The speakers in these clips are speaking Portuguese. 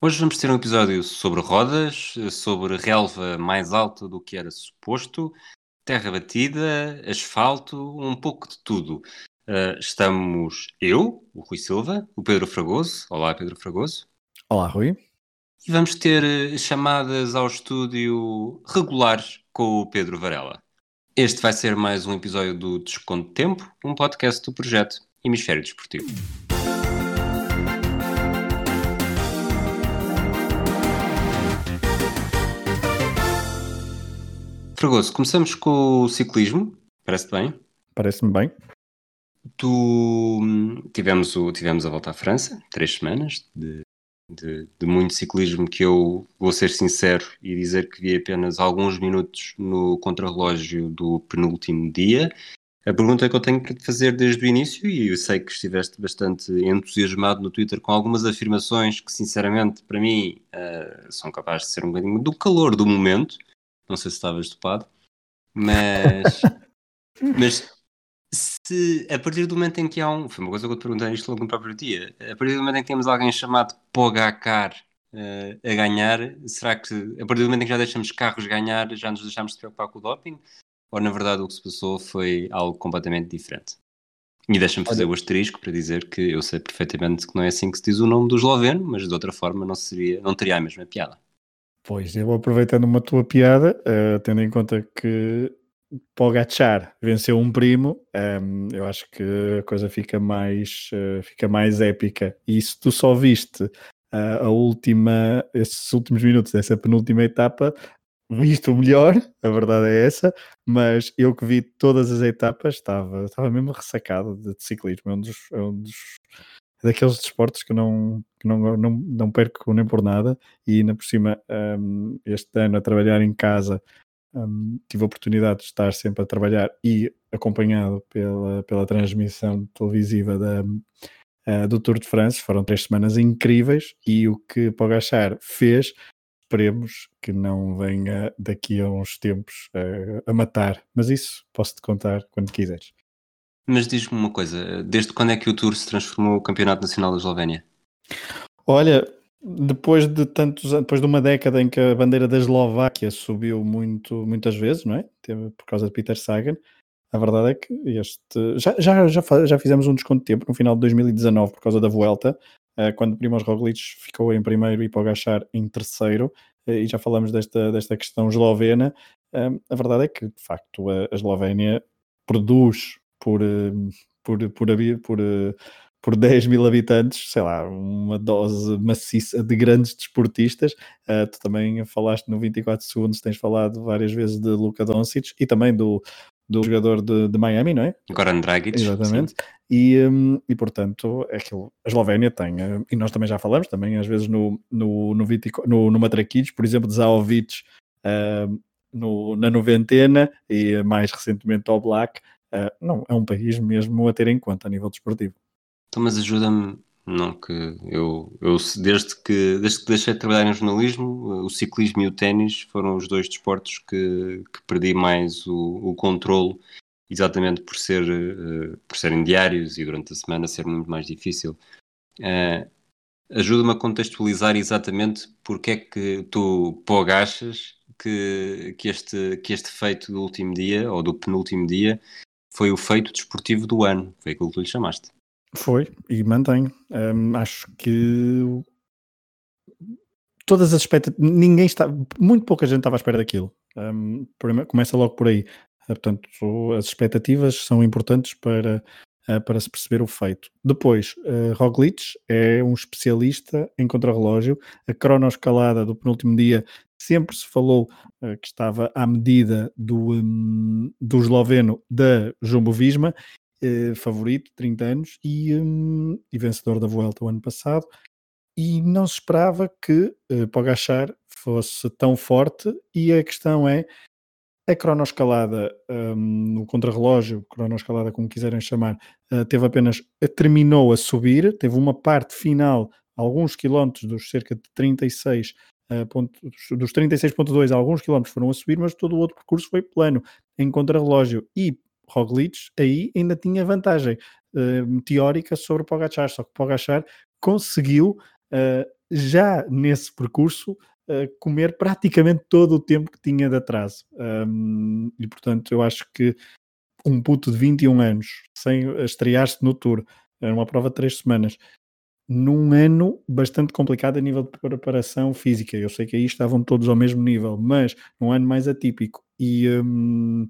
Hoje vamos ter um episódio sobre rodas, sobre relva mais alta do que era suposto, terra batida, asfalto, um pouco de tudo. Uh, estamos eu, o Rui Silva, o Pedro Fragoso. Olá, Pedro Fragoso. Olá, Rui. E vamos ter eh, chamadas ao estúdio regulares com o Pedro Varela. Este vai ser mais um episódio do Desconto de Tempo, um podcast do projeto Hemisfério Desportivo. Fragoso, começamos com o ciclismo. Parece-te bem? Parece-me bem. Tu tivemos, o, tivemos a volta à França, três semanas de, de, de, muito ciclismo que eu vou ser sincero e dizer que vi apenas alguns minutos no contrarrelógio do penúltimo dia. A pergunta que eu tenho para te fazer desde o início, e eu sei que estiveste bastante entusiasmado no Twitter com algumas afirmações que, sinceramente, para mim, uh, são capazes de ser um bocadinho do calor do momento não sei se estavas topado, mas, mas se a partir do momento em que há um. Foi uma coisa que eu te perguntei isto logo no próprio dia. A partir do momento em que temos alguém chamado Pogacar uh, a ganhar, será que a partir do momento em que já deixamos carros ganhar, já nos deixamos de preocupar com o doping? Ou na verdade o que se passou foi algo completamente diferente? E deixa-me fazer Olha. o asterisco para dizer que eu sei perfeitamente que não é assim que se diz o nome do esloveno, mas de outra forma não, seria, não teria a mesma piada. Pois, eu aproveitando uma tua piada, uh, tendo em conta que Pogacar venceu um primo, um, ehm, eu acho que a coisa fica mais, uh, fica mais épica. E se tu só viste uh, a última, esses últimos minutos dessa penúltima etapa, viste o melhor, a verdade é essa, mas eu que vi todas as etapas estava, estava mesmo ressacado de ciclismo. É um dos, é um dos daqueles desportos que não, que não, não, não perco nem por nada e ainda por cima um, este ano a trabalhar em casa um, tive a oportunidade de estar sempre a trabalhar e acompanhado pela, pela transmissão televisiva da, uh, do Tour de France, foram três semanas incríveis e o que Pogachar fez esperemos que não venha daqui a uns tempos uh, a matar, mas isso posso-te contar quando quiseres. Mas diz-me uma coisa, desde quando é que o Tour se transformou o Campeonato Nacional da Eslovénia? Olha, depois de tantos depois de uma década em que a bandeira da Eslováquia subiu muito, muitas vezes, não é? Por causa de Peter Sagan, a verdade é que este já, já, já, já fizemos um desconto de tempo no final de 2019 por causa da Vuelta, eh, quando Primoz Roglic ficou em primeiro e Pogacar em terceiro, eh, e já falamos desta, desta questão eslovena. Eh, a verdade é que, de facto, a Eslovénia produz por, eh, por, por, por, eh, por 10 mil habitantes, sei lá, uma dose maciça de grandes desportistas. Uh, tu também falaste no 24 segundos, tens falado várias vezes de Luka Doncic e também do, do jogador de, de Miami, não é? Goran Dragic. Exatamente. E, um, e portanto, é aquilo, a Eslovénia tem, e nós também já falamos, também às vezes no, no, no, 20, no, no Matraquilhos, por exemplo, de Zaovic uh, no, na noventena e mais recentemente ao Black, não, é um país mesmo a ter em conta a nível desportivo. Então, mas ajuda-me, não, que eu, eu desde, que, desde que deixei de trabalhar em jornalismo, o ciclismo e o ténis foram os dois desportos que, que perdi mais o, o controle, exatamente por, ser, uh, por serem diários e durante a semana ser muito mais difícil. Uh, ajuda-me a contextualizar exatamente porque é que tu pogachas que, que, este, que este feito do último dia, ou do penúltimo dia, foi o feito desportivo do ano, foi aquilo que lhe chamaste. Foi, e mantenho. Um, acho que todas as expectativas, ninguém está, muito pouca gente estava à espera daquilo. Um, começa logo por aí. Uh, portanto, as expectativas são importantes para, uh, para se perceber o feito. Depois, uh, Roglic é um especialista em contrarrelógio. A cronoescalada do penúltimo dia sempre se falou uh, que estava à medida do, um, do esloveno da Jumbo Visma, uh, favorito, 30 anos, e, um, e, vencedor da Vuelta o ano passado, e não se esperava que uh, Pogachar fosse tão forte, e a questão é, a cronoescalada um, no contrarrelógio, cronoescalada como quiserem chamar, uh, teve apenas, terminou a subir, teve uma parte final, alguns quilómetros dos cerca de 36 dos 36.2 alguns quilómetros foram a subir, mas todo o outro percurso foi plano, em contrarrelógio. E Roglic aí ainda tinha vantagem uh, teórica sobre Pogachar, só que Pogachar conseguiu uh, já nesse percurso uh, comer praticamente todo o tempo que tinha de atraso. Um, e portanto, eu acho que um puto de 21 anos, sem estrear-se no Tour, era uma prova de três semanas, num ano bastante complicado a nível de preparação física. Eu sei que aí estavam todos ao mesmo nível, mas num ano mais atípico e, um,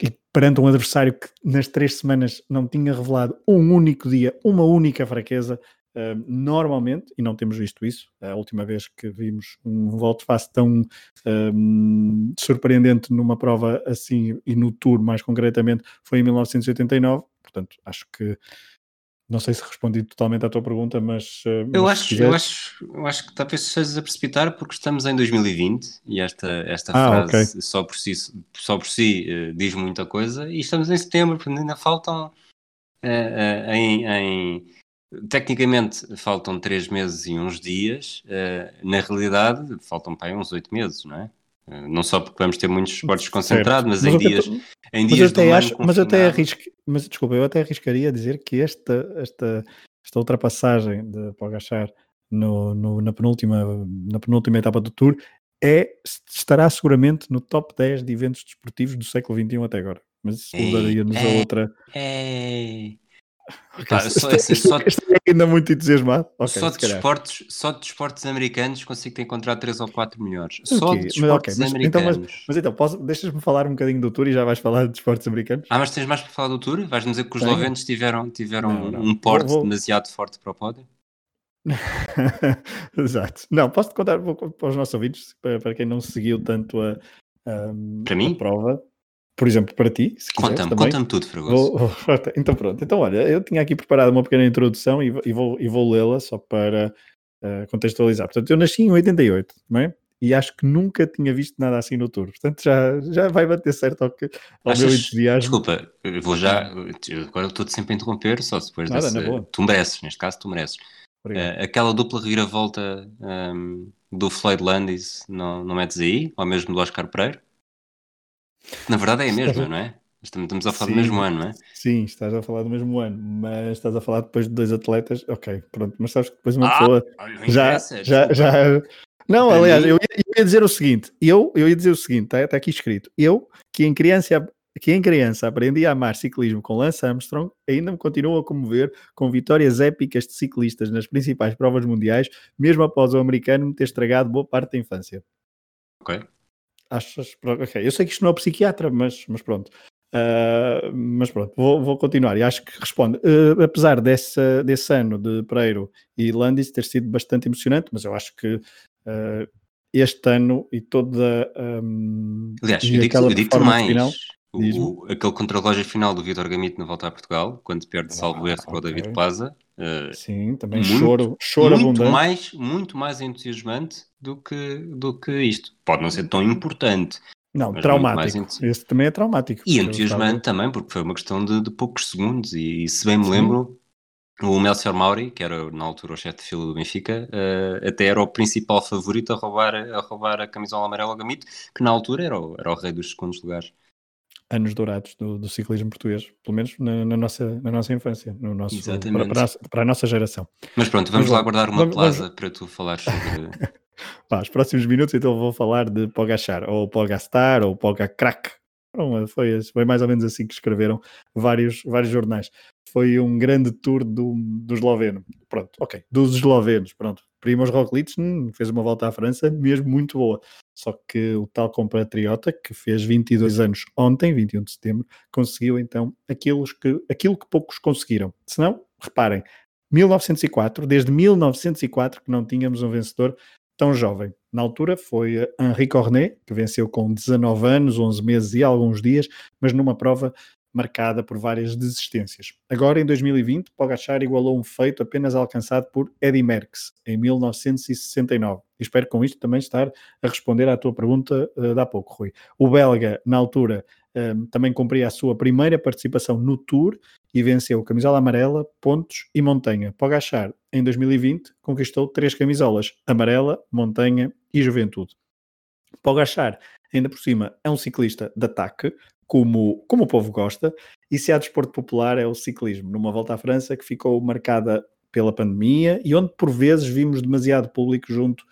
e perante um adversário que nas três semanas não tinha revelado um único dia, uma única fraqueza, Uh, normalmente, e não temos visto isso, a última vez que vimos um volte face tão um, surpreendente numa prova assim e no Tour mais concretamente foi em 1989, portanto acho que não sei se respondi totalmente à tua pergunta, mas. Uh, eu, mas acho, eu, acho, eu acho que talvez estejas a precipitar porque estamos em 2020 e esta, esta ah, frase okay. só por si, só por si uh, diz muita coisa e estamos em setembro, portanto ainda faltam uh, em, em, Tecnicamente faltam três meses e uns dias, na realidade faltam para aí uns oito meses, não é? Não só porque vamos ter muitos esportes concentrados, mas, mas, em dias, tô... em mas dias até acho, Mas eu até arrisco, mas desculpa, eu até arriscaria dizer que esta, esta, esta ultrapassagem de Pogachar no, no, na, penúltima, na penúltima etapa do Tour é, estará seguramente no top 10 de eventos desportivos do século XXI até agora. Mas isso mudaria-nos a outra. É, Só, assim, só, é ainda muito entusiasmado. Okay, só, de esportes, só de esportes americanos consigo encontrar 3 ou 4 melhores. Só okay, de esportes mas, okay, americanos. Então, mas, mas, então, deixas-me falar um bocadinho do Tour e já vais falar de esportes americanos? Ah, mas tens mais para falar do Tour? Vais-me dizer que os eslovenos tiveram, tiveram não, não. um porte vou, demasiado forte para o pódio? Exato. Não, posso-te contar para os nossos ouvintes, para, para quem não seguiu tanto a, a, para mim? a prova por exemplo, para ti, se Conta-me, conta-me tudo, Fragoso. Vou, então pronto, então olha, eu tinha aqui preparado uma pequena introdução e, e vou, e vou lê-la só para uh, contextualizar. Portanto, eu nasci em 88, não é? E acho que nunca tinha visto nada assim no tour. Portanto, já, já vai bater certo ao, que, ao Achas, meu entusiasmo. Desculpa, vou já. Agora estou-te sempre a interromper, só depois nada, dessa. Tu mereces, neste caso, tu mereces. Uh, aquela dupla reviravolta um, do Floyd Landis, não, não metes aí? Ou mesmo do Oscar Pereira? Na verdade é a mesma, não é? Estamos a falar sim, do mesmo ano, não é? Sim, estás a falar do mesmo ano, mas estás a falar depois de dois atletas, ok, pronto, mas sabes que depois uma ah, pessoa já, já, já, Não, aliás, eu ia, eu ia, dizer o seguinte, eu, eu ia dizer o seguinte, está, está aqui escrito, eu, que em criança que em criança aprendi a amar ciclismo com Lance Armstrong, ainda me continuo a comover com vitórias épicas de ciclistas nas principais provas mundiais, mesmo após o americano me ter estragado boa parte da infância. Ok. Achas? Ok, eu sei que isto não é psiquiatra, mas, mas pronto. Uh, mas pronto, vou, vou, continuar e acho que responde. Uh, apesar desse, desse ano de Pereiro e Landis ter sido bastante emocionante, mas eu acho que uh, este ano e toda. Um, Aliás, eu digo, digo mais. Final, o, aquele contra-relógio final do Vitor Gamito na volta a Portugal, quando perde salvo erro para o David Plaza. Uh, Sim, também muito, choro, choro muito abundante. mais, muito mais entusiasmante do que, do que isto. Pode não ser tão importante. Não, traumático. Esse também é traumático. E entusiasmante também, porque foi uma questão de, de poucos segundos. E, e, se bem me Sim. lembro, o Melchior Mauri, que era na altura o chefe de fila do Benfica, uh, até era o principal favorito a roubar a, roubar a camisola amarela ao Gamito, que na altura era o, era o rei dos segundos lugares anos dourados do, do, ciclismo português, pelo menos na, na, nossa, na nossa infância, no nosso, para, para, a, para, a, nossa geração. Mas pronto, vamos, lá guardar uma vamos, plaza vamos... para tu falar sobre. Pá, os próximos minutos então vou falar de Pogachar, ou Pogastar, ou Pogacrack. Foi, foi mais ou menos assim que escreveram vários, vários jornais. Foi um grande tour do, do esloveno. Pronto, ok, dos eslovenos, pronto. Primoz Roglic hum, fez uma volta à França mesmo muito boa. Só que o tal compatriota, que fez 22 anos ontem, 21 de setembro, conseguiu então aquilo que, aquilo que poucos conseguiram. Se não, reparem, 1904, desde 1904 que não tínhamos um vencedor tão jovem. Na altura foi Henri Cornet, que venceu com 19 anos, 11 meses e alguns dias, mas numa prova marcada por várias desistências. Agora, em 2020, Pogachar igualou um feito apenas alcançado por Eddy Merckx, em 1969. E espero com isto também estar a responder à tua pergunta uh, de há pouco, Rui. O belga, na altura, ehm, também cumpria a sua primeira participação no Tour e venceu camisola amarela, pontos e montanha. Pogachar, em 2020, conquistou três camisolas, amarela, montanha e juventude. Pogachar, ainda por cima, é um ciclista de ataque, como, como o povo gosta, e se há desporto popular é o ciclismo, numa volta à França que ficou marcada pela pandemia e onde por vezes vimos demasiado público junto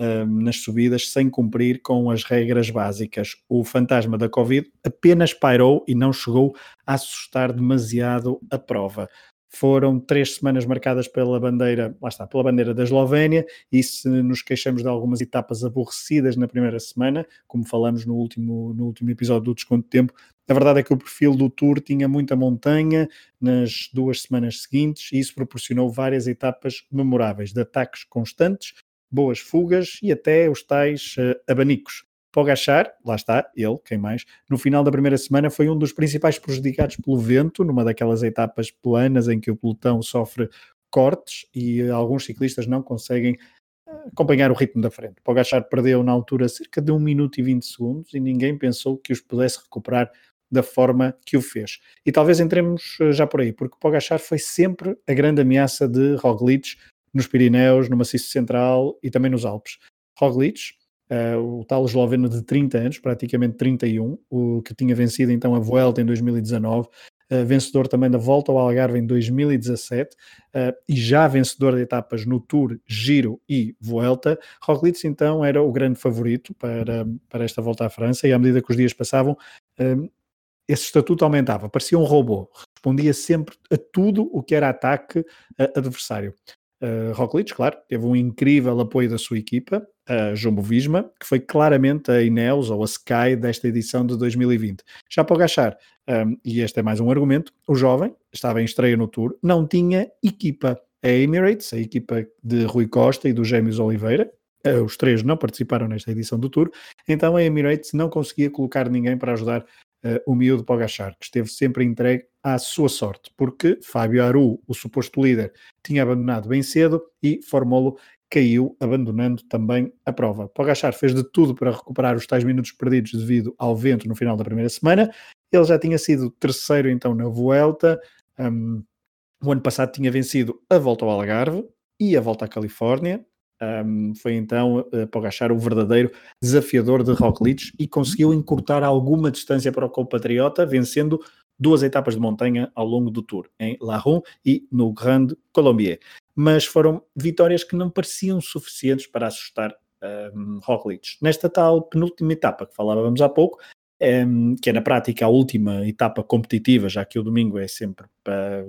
uh, nas subidas sem cumprir com as regras básicas. O fantasma da Covid apenas pairou e não chegou a assustar demasiado a prova foram três semanas marcadas pela bandeira, lá está, pela bandeira da Eslovénia, e se nos queixamos de algumas etapas aborrecidas na primeira semana, como falamos no último, no último episódio do Desconto de Tempo, a verdade é que o perfil do Tour tinha muita montanha nas duas semanas seguintes e isso proporcionou várias etapas memoráveis, de ataques constantes, boas fugas e até os tais uh, abanicos. Pogachar, lá está, ele, quem mais, no final da primeira semana foi um dos principais prejudicados pelo vento, numa daquelas etapas planas em que o pelotão sofre cortes e alguns ciclistas não conseguem eh, acompanhar o ritmo da frente. Pogachar perdeu na altura cerca de 1 minuto e 20 segundos e ninguém pensou que os pudesse recuperar da forma que o fez. E talvez entremos eh, já por aí, porque Pogachar foi sempre a grande ameaça de Roglic nos Pirineus, no Maciço Central e também nos Alpes. Roglic, Uh, o tal esloveno de 30 anos, praticamente 31, o que tinha vencido então a Vuelta em 2019, uh, eh, vencedor também da Volta ao Algarve em 2017 uh, eh, e já vencedor de etapas no Tour, Giro e Vuelta. Roglic então era o grande favorito para, para esta Volta à França e à medida que os dias passavam, esse estatuto aumentava, parecia um robô, respondia sempre a tudo o que era ataque adversário. Uh, Roglic, claro, teve um incrível apoio da sua equipa, a Jumbo Visma, que foi claramente a Ineos ou a Sky desta edição de 2020. Já para o Gachar, um, e este é mais um argumento, o jovem estava em estreia no Tour, não tinha equipa. A Emirates, a equipa de Rui Costa e dos Gêmeos Oliveira, uh, os três não participaram nesta edição do Tour, então a Emirates não conseguia colocar ninguém para ajudar uh, o miúdo Pogachar, que esteve sempre entregue à sua sorte, porque Fábio Aru, o suposto líder, tinha abandonado bem cedo e Formolo caiu, abandonando também a prova. Pogachar fez de tudo para recuperar os tais minutos perdidos devido ao vento no final da primeira semana. Ele já tinha sido terceiro então na Vuelta. Um, o ano passado tinha vencido a volta ao Algarve e a volta à Califórnia. Um, foi então uh, Pogachar o verdadeiro desafiador de Roglic e conseguiu encurtar alguma distância para o compatriota, vencendo duas etapas de montanha ao longo do Tour, em La Ronde e no Grande Colombier. Mas foram vitórias que não pareciam suficientes para assustar um, Roglic. Nesta tal penúltima etapa que falávamos há pouco, um, que é na prática a última etapa competitiva, já que o domingo é sempre para,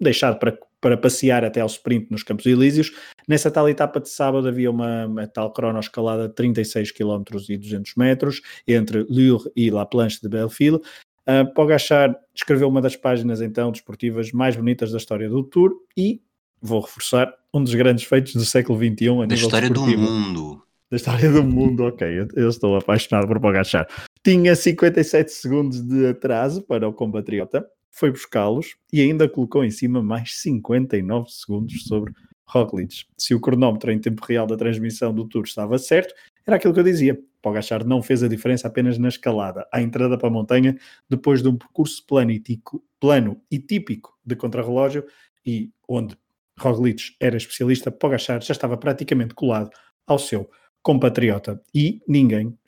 deixado para para passear até ao sprint nos Campos Elíseos. Nessa tal etapa de sábado havia uma, uma tal cronoescalada de 36 km e 200 metros entre Lure e La Planche de Belleville. Uh, Pogachar escreveu uma das páginas então desportivas mais bonitas da história do Tour e, vou reforçar, um dos grandes feitos do século XXI a da história desportivo. do mundo. Da história do mundo, ok, eu, eu estou apaixonado por Pogachar. Tinha 57 segundos de atraso para o compatriota, foi buscá-los e ainda colocou em cima mais 59 segundos sobre Roglic. Se o cronómetro em tempo real da transmissão do Tour estava certo, era aquilo que eu dizia. Pogachar não fez a diferença apenas na escalada, à entrada para a montanha, depois de um percurso plano e, tico, plano e típico de contrarrelógio e onde Roglic era especialista, Pogachar já estava praticamente colado ao seu compatriota e ninguém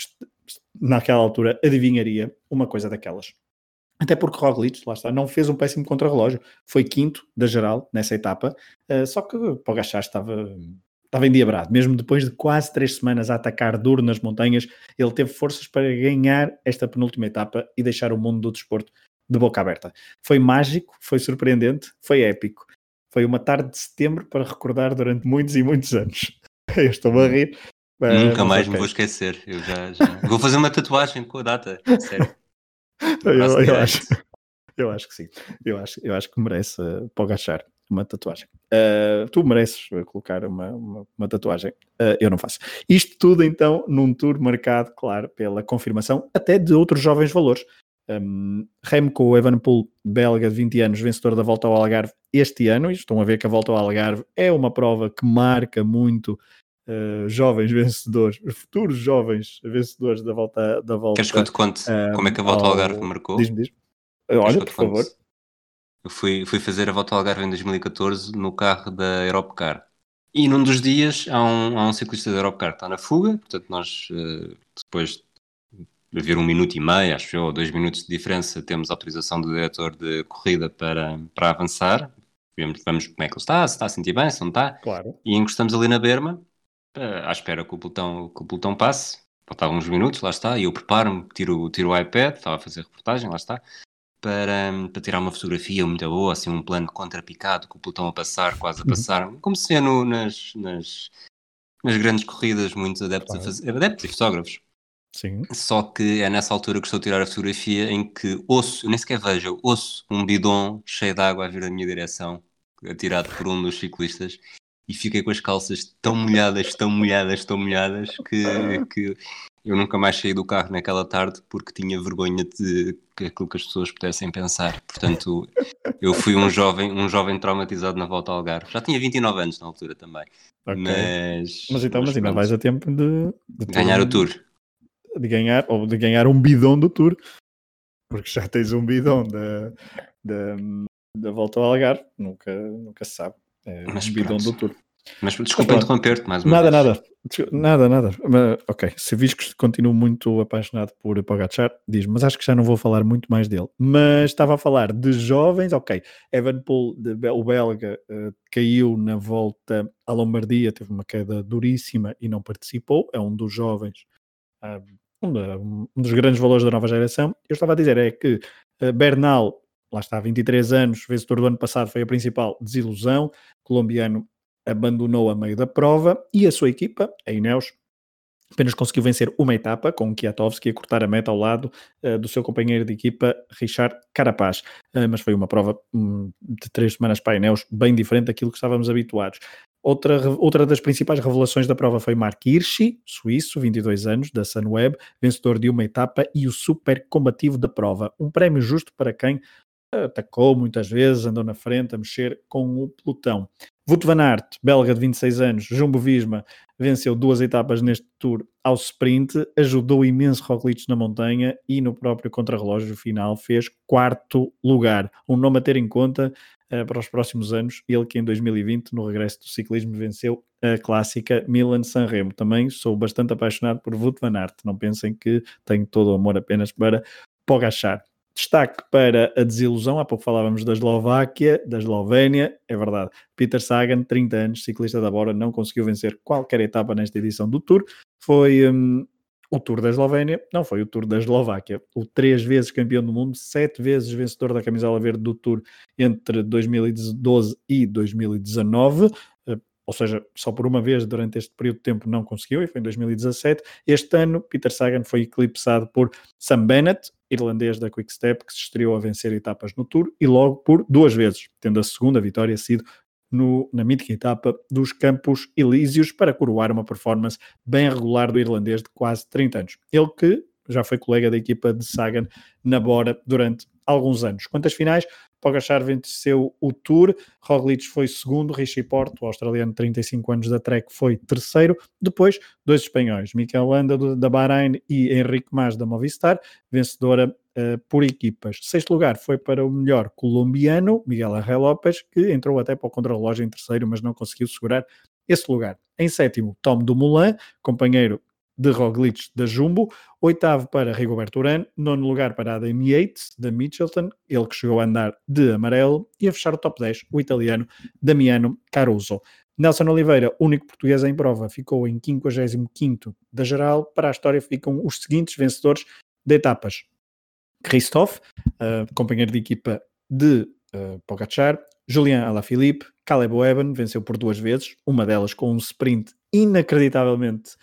naquela altura adivinharia uma coisa daquelas. Até porque Roglic, lá está, não fez um péssimo contrarrelógio. Foi quinto da geral nessa etapa, uh, só que Pogachar estava, estava endiabrado. Mesmo depois de quase três semanas a atacar duro nas montanhas, ele teve forças para ganhar esta penúltima etapa e deixar o mundo do desporto de boca aberta. Foi mágico, foi surpreendente, foi épico. Foi uma tarde de setembro para recordar durante muitos e muitos anos. Eu estou a rir. Nunca mais me vou esquecer. Eu já, já... vou fazer uma tatuagem com a data, sério eu, eu acho, eu acho que sim. Eu acho, eu acho que merece uh, Pogachar uma tatuagem. Uh, tu mereces colocar uma, uma, uma tatuagem. Uh, eu não faço. Isto tudo, então, num tour marcado, claro, pela confirmação até de outros jovens valores. Um, Remco Evenepoel, belga de 20 anos, vencedor da Volta ao Algarve este ano, e estão a ver que a Volta ao Algarve é uma prova que marca muito uh, jovens vencedores, futuros jovens vencedores da volta. Da volta Queres que eu te conte uh, como é que a volta ao Algarve marcou? Diz-me, diz-me. Olha, por favor. Eu fui, fui fazer a volta ao Algarve em 2014 no carro da Europcar. E num dos dias há um, há um ciclista da Europcar que está na fuga, portanto nós uh, depois de haver um minuto e meio, acho eu, ou dois minutos de diferença, temos autorização do diretor de corrida para, para avançar, vemos, vamos como é que ele está, se está a sentir bem, se não está. Claro. E encostamos ali na berma, à espera que o pelotão, que o pelotão passe. Faltavam uns minutos, lá está, e eu preparo-me, tiro, tiro o iPad, estava a fazer reportagem, lá está, para, para tirar uma fotografia muito boa, assim, um plano contrapicado, com o pelotão a passar, quase a uhum. passar, como se vê no, nas, nas, nas grandes corridas, muitos adeptos, claro. a fazer, adeptos e fotógrafos. Sim. Só que é nessa altura que estou a tirar a fotografia em que ouço, eu nem sequer vejo, ouço um bidon cheio de água a vir na minha direção, atirado por um dos ciclistas, e fiquei com as calças tão molhadas, tão molhadas, tão molhadas, que, que eu nunca mais saí do carro naquela tarde porque tinha vergonha de aquilo que as pessoas pudessem pensar. Portanto, eu fui um jovem, um jovem traumatizado na volta ao Algarve. Já tinha 29 anos na altura também. Okay. Mas, mas então, mas, mas ainda vais a tempo de, de ganhar o tour. De ganhar, ou de ganhar um bidão do tour. Porque já tens um bidão da, da, da volta ao Algarve. Nunca, nunca se sabe. É mas um bidão do tour. Mas desculpa interromper-te mais uma nada, vez. Nada, nada, nada. Mas, ok, se vis que continuo muito apaixonado por Pogacar, diz mas acho que já não vou falar muito mais dele. Mas estava a falar de jovens, ok. Evan Poole, de, o belga, uh, caiu na volta à Lombardia, teve uma queda duríssima e não participou. É um dos jovens, uh, um, um, dos grandes valores da nova geração. Eu estava a dizer é que uh, Bernal, lá está, 23 anos, vencedor do ano passado, foi a principal desilusão. Colombiano abandonou a meio da prova e a sua equipa, a Ineos, apenas conseguiu vencer uma etapa com o Kwiatkowski a cortar a meta ao lado uh, do seu companheiro de equipa Richard Carapaz, uh, mas foi uma prova um, de três semanas para a Ineos bem diferente daquilo que estávamos habituados. Outra, outra das principais revelações da prova foi Mark Hirschi, suíço, 22 anos, da Sunweb, vencedor de uma etapa e o super combativo da prova. Um prémio justo para quem atacou muitas vezes, andou na frente a mexer com o pelotão. Wout van Aert, belga de 26 anos, Jumbo Visma, venceu duas etapas neste Tour ao sprint, ajudou imenso Roglic na montanha e no próprio contrarrelógio final fez quarto lugar. Um nome a ter em conta uh, para os próximos anos, ele que em 2020, no regresso do ciclismo, venceu a clássica Milan-San Remo. Também sou bastante apaixonado por Wout van Aert, não pensem que tenho todo o amor apenas para Pogachar. Destaque para a desilusão, há pouco falávamos da Eslováquia, da Eslovénia, é verdade. Peter Sagan, 30 anos, ciclista da Bora, não conseguiu vencer qualquer etapa nesta edição do Tour. Foi um, o Tour da Eslovénia, não foi o Tour da Eslováquia. O três vezes campeão do mundo, sete vezes vencedor da camisola verde do Tour entre 2012 e 2019 ou seja, só por uma vez durante este período de tempo não conseguiu, e foi em 2017. Este ano, Peter Sagan foi eclipsado por Sam Bennett, irlandês da Quick Step, que se estreou a vencer etapas no Tour, e logo por duas vezes, tendo a segunda vitória sido no, na mítica etapa dos Campos Elíseos para coroar uma performance bem regular do irlandês de quase 30 anos. Ele que já foi colega da equipa de Sagan na Bora durante alguns anos. Quantas finais? Pogachar venceu o Tour, Roglic foi segundo, Richie Porto, o australiano de 35 anos da Trek, foi terceiro. Depois, dois espanhóis, Mikel Landa da Bahrein e Henrique Mas da Movistar, vencedora uh, por equipas. Sexto lugar foi para o melhor colombiano, Miguel Arre Lopes, que entrou até para o contrarrelógio em terceiro, mas não conseguiu segurar esse lugar. Em sétimo, Tom Dumoulin, companheiro de Roglic da Jumbo, oitavo para Rigoberto Urán, nono lugar para Adam Yates da Mitchelton, ele que chegou a andar de amarelo, e a fechar o top 10, o italiano Damiano Caruso. Nelson Oliveira, único português em prova, ficou em 55º da geral. Para a história ficam os seguintes vencedores de etapas. Christophe, uh, companheiro de equipa de uh, Pogacar, Julian Alaphilippe, Caleb Eban, venceu por duas vezes, uma delas com um sprint inacreditavelmente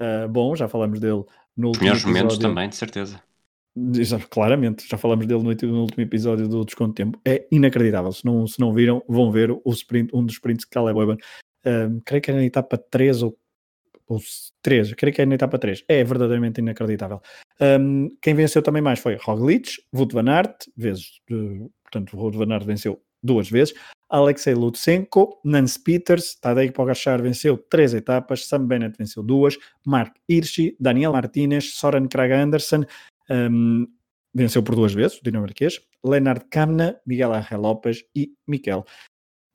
uh, bom, já falamos dele no último Melhores episódio. momentos também, de certeza. Claramente, já falamos dele no, no, último episódio do Desconto Tempo. É inacreditável. Se não, se não viram, vão ver o sprint, um dos sprints de Caleb Eban. Um, creio que é na etapa 3 ou, ou 3, creio que é na etapa 3. É verdadeiramente inacreditável. Um, quem venceu também mais foi Roglic, Wout van Aert, vezes, portanto, Wout van Aert venceu duas vezes. Alexei Lutsenko, Nance Peters, Tadej Pogacar venceu três etapas, Sam Bennett venceu duas, Mark Hirschi, Daniel Martinez, Soren Krag Andersen um, venceu por duas vezes, o dinamarquês, Leonard Kamna, Miguel Angel Lopes e Mikel,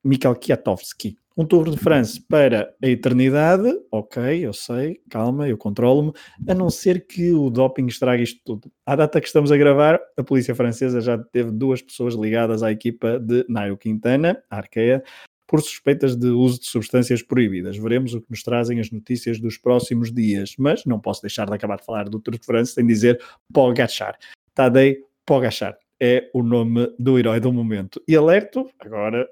Mikel. Um Tour de France para a eternidade, ok, eu sei, calma, eu controlo-me, a não ser que o doping estrague isto tudo. À data que estamos a gravar, a polícia francesa já teve duas pessoas ligadas à equipa de Nairo Quintana, a Arkea, por suspeitas de uso de substâncias proibidas. Veremos o que nos trazem as notícias dos próximos dias, mas não posso deixar de acabar de falar do Tour de France sem dizer Pogachar. Tadej Pogachar é o nome do herói do momento. E alerto, agora,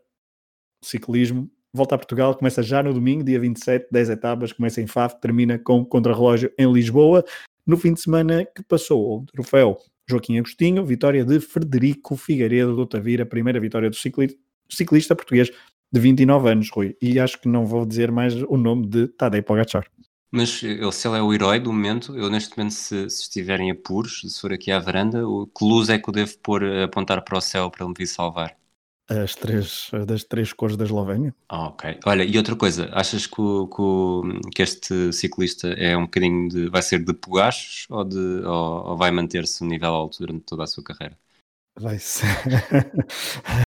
ciclismo volta a Portugal, começa já no domingo, dia 27, 10 etapas, começa em Faf, termina com contrarrelógio em Lisboa. No fim de semana que passou, o troféu Joaquim Agostinho, vitória de Frederico Figueiredo do Tavira, primeira vitória do ciclista português de 29 anos, Rui. E acho que não vou dizer mais o nome de Tadej Pogacar. Mas ele, se ele é o herói do momento, eu neste momento, se, se estiverem apuros, se for aqui à varanda, o, que luz é que eu devo pôr a apontar para o céu para ele me vir salvar? As três, das três cores da Eslovénia. Ah, ok. Olha, e outra coisa, achas que, o, que, que, este ciclista é um bocadinho de. vai ser de pogachos ou, de, ou, ou vai manter-se um nível alto durante toda a sua carreira? Vai ser.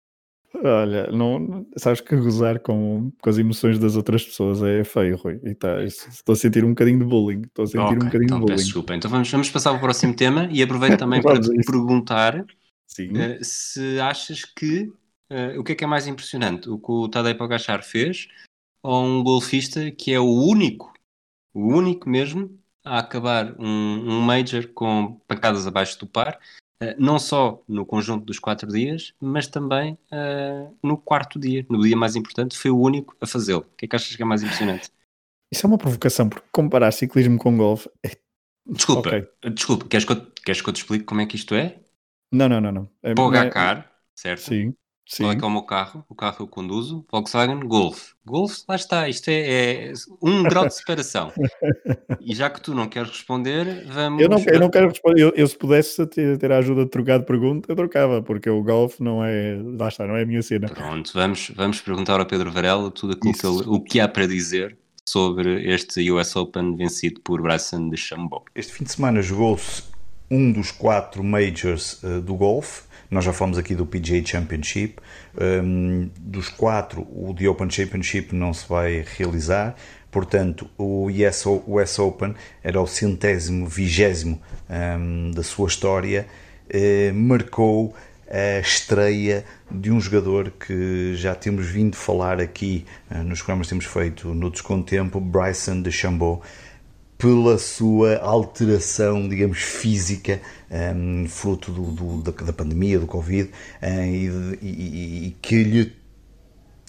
Olha, não, sabes que gozar com, com as emoções das outras pessoas é feio, Rui. E tá, estou a sentir um bocadinho de bullying. Estou a sentir okay, um bocadinho então, de bullying. Desculpa. Então vamos, vamos passar ao próximo tema e aproveito também para te perguntar uh, se achas que Uh, o que é que é mais impressionante? O que o Tadej Pogacar fez ou um golfista que é o único, o único mesmo, a acabar um, um Major com pancadas abaixo do par, uh, não só no conjunto dos quatro dias, mas também uh, no quarto dia, no dia mais importante, foi o único a fazê-lo. O que é que achas que é mais impressionante? Isso é uma provocação, porque comparar ciclismo com golfe é... Desculpa, okay. desculpa, queres que, eu, queres que eu te explique como é que isto é? Não, não, não. não. É, Pogacar, é... certo? Sim. Sim. Qual é que é o meu carro? O carro que eu conduzo, Volkswagen Golf. Golf, lá está, isto é, é um grau de separação. e já que tu não queres responder, vamos. Eu não, eu não quero responder. Eu, eu, se pudesse ter, ter a ajuda de trocar de pergunta, eu trocava, porque o Golf não é. Lá está, não é a minha cena. Pronto, vamos, vamos perguntar ao Pedro Varela tudo aquilo que ele, o que há para dizer sobre este US Open vencido por Bryson de Chambon. Este fim de semana jogou-se um dos quatro majors uh, do golfe nós já falamos aqui do PGA Championship. Um, dos quatro, o The Open Championship não se vai realizar. Portanto, o US, Open era o centésimo, vigésimo um, da sua história. Uh, marcou a estreia de um jogador que já temos vindo falar aqui uh, nos programas que temos feito no Desconto Tempo, Bryson DeChambeau pela sua alteração, digamos, física, um, fruto do, do, da, da, pandemia, do Covid, um, e, e, e, que lhe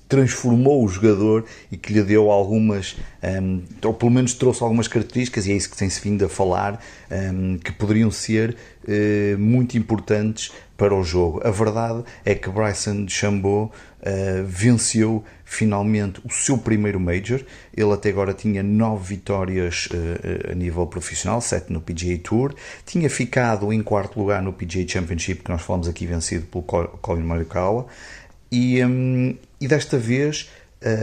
transformou o jogador e que lhe deu algumas, um, ou pelo menos trouxe algumas características, e é isso que tem-se vindo a falar, um, que poderiam ser uh, muito importantes para o jogo. A verdade é que Bryson DeChambeau uh, venceu finalmente o seu primeiro Major. Ele até agora tinha nove vitórias uh, a nível profissional, sete no PGA Tour. Tinha ficado em quarto lugar no PGA Championship, que nós falamos aqui, vencido pelo Colin Morikawa. E, um, e desta vez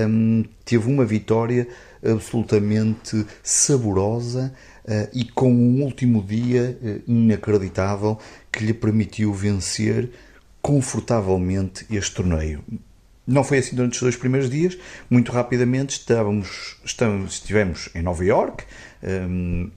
um, teve uma vitória absolutamente saborosa uh, e com um último dia uh, inacreditável que lhe permitiu vencer confortavelmente este torneio. Não foi assim durante os dois primeiros dias, muito rapidamente estávamos, estamos, estivemos em Nova York um,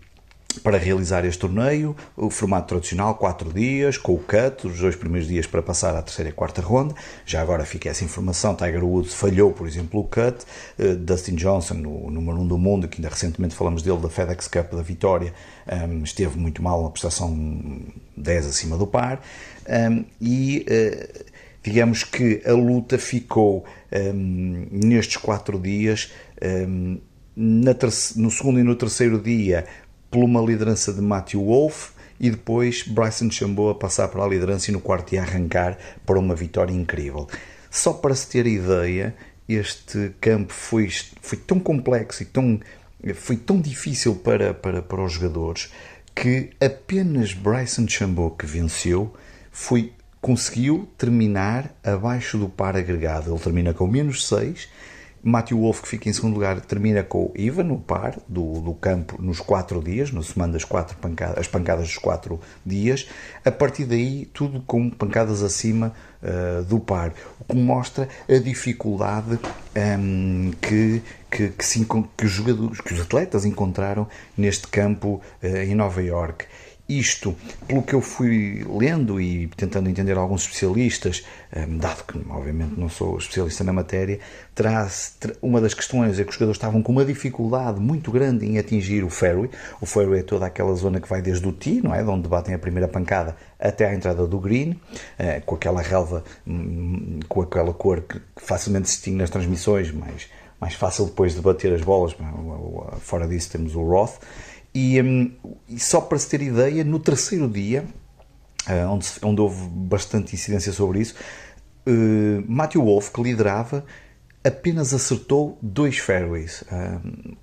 para realizar este torneio, o formato tradicional, quatro dias, com o cut, os dois primeiros dias para passar à terceira e quarta ronda. Já agora fica essa informação: Tiger Woods falhou, por exemplo, o cut. Uh, Dustin Johnson, o número um do mundo, que ainda recentemente falamos dele, da FedEx Cup da Vitória, um, esteve muito mal na prestação 10 acima do par. Um, e. Uh, digamos que a luta ficou um, nestes quatro dias, um, no segundo e no terceiro dia, por uma liderança de Matthew Wolff e depois Bryson Chambeau a passar para a liderança e no quarto ia arrancar para uma vitória incrível. Só para se ter ideia, este campo foi, foi tão complexo e tão, foi tão difícil para, para, para os jogadores que apenas Bryson Chambeau que venceu foi conseguiu terminar abaixo do par agregado. Ele termina com menos 6 Matthew Wolf, que fica em segundo lugar, termina com o Ivan, no par do, do campo, nos quatro dias, no semana das quatro pancadas, as pancadas dos quatro dias. A partir daí, tudo com pancadas acima uh, do par, o que mostra a dificuldade um, ehm, que, que, que, se, que, os jogadores, que os atletas encontraram neste campo uh, em Nova York. Isto, pelo que eu fui lendo e tentando entender alguns especialistas, hum, dado que obviamente não sou especialista na matéria, traz uma das questões é que os jogadores estavam com uma dificuldade muito grande em atingir o fairway. O fairway é toda aquela zona que vai desde o tee, não é, de onde batem a primeira pancada, até à entrada do green, eh, com aquela relva, hum, com aquela cor que facilmente se distingue nas transmissões, mas mais fácil depois de bater as bolas. Fora disso temos o Roth. E, um, e só para se ter ideia, no terceiro dia, uh, onde, onde houve bastante incidência sobre isso, uh, Matthew Wolff, que liderava, apenas acertou dois fairways. Uh,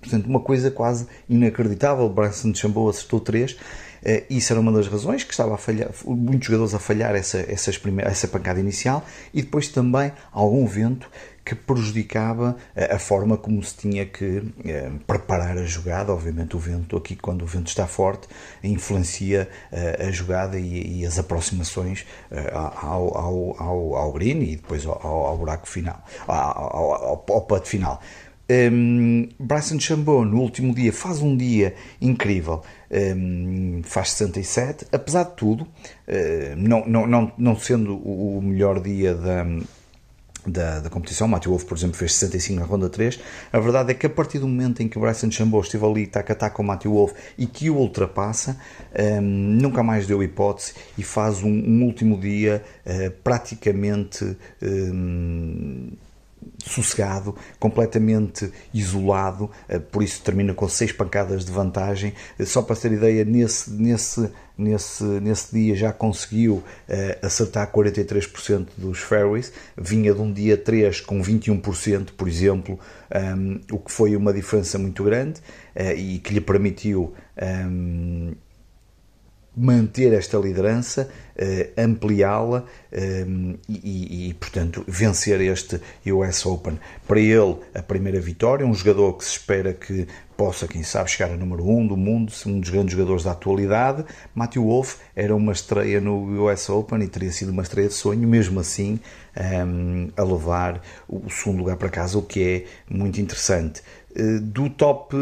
portanto, uma coisa quase inacreditável. Bryson DeChambeau acertou três. Uh, isso era uma das razões que estava a falhar, muitos jogadores a falhar essa, essas essa pancada inicial e depois também algum vento que prejudicava a forma como se tinha que eh, preparar a jogada. Obviamente, o vento, aqui, quando o vento está forte, influencia eh, a jogada e, as aproximações eh, ao, ao, ao, ao green e depois ao, ao buraco final, ao, ao, ao putt final. Um, Bryson Chambon no último dia faz um dia incrível, um, faz 67, apesar de tudo, não, não, não, não sendo o melhor dia da, da, da competição. Matthew Wolf, por exemplo, fez 65 na ronda 3. A verdade é que a partir do momento em que o Bryson Chambeau esteve ali tac a tac com o Matthew Wolf e que o ultrapassa, um, nunca mais deu hipótese e faz um, um último dia uh, praticamente. Um, sossegado, completamente isolado, eh, por isso termina com seis pancadas de vantagem. Eh, só para ter ideia, nesse, nesse, nesse, nesse dia já conseguiu uh, acertar 43% dos fairways, vinha de um dia 3 com 21%, por exemplo, ehm, o que foi uma diferença muito grande e que lhe permitiu. Ehm, manter esta liderança, uh, ampliá-la um, e, e, portanto, vencer este US Open. Para ele, a primeira vitória, um jogador que se espera que possa, quem sabe, chegar a número 1 um do mundo, um dos grandes jogadores da atualidade. Matthew Wolff era uma estreia no US Open e teria sido uma estreia de sonho, mesmo assim, um, a levar o segundo lugar para casa, o que é muito interessante. Uh, do top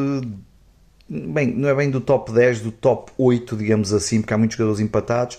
bem, não é bem do top 10, do top 8, digamos assim, porque há muitos jogadores empatados,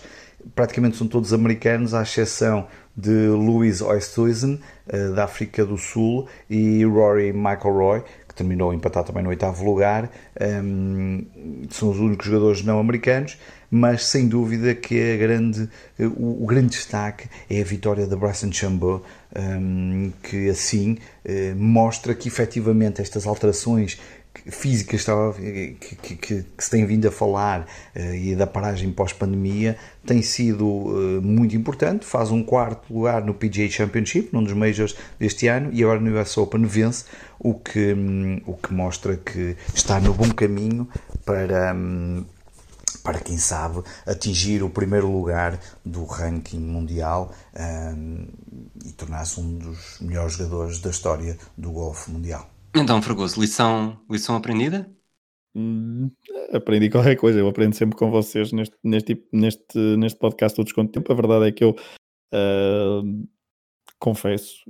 praticamente são todos americanos, à exceção de Louis Oosthuizen, eh, da África do Sul, e Rory McIlroy, que terminou empatado também no oitavo lugar. Um, ehm, são os únicos jogadores não americanos, mas sem dúvida que a grande, o, o grande destaque é a vitória da Bryson DeChambeau, um, ehm, que assim uh, mostra que efetivamente estas alterações física estava, que, que, que, se tem vindo a falar uh, e da paragem pós-pandemia tem sido uh, muito importante. Faz um quarto lugar no PGA Championship, num dos majors deste ano, e agora no US Open vence, o que, um, o que mostra que está no bom caminho para. Um, para quem sabe atingir o primeiro lugar do ranking mundial um, e tornar-se um dos melhores jogadores da história do golfe mundial. Então, Fragoso, lição, lição aprendida? Hum, aprendi qualquer coisa, eu aprendo sempre com vocês neste, neste, neste, neste podcast todos quanto tempo. A verdade é que eu uh, confesso,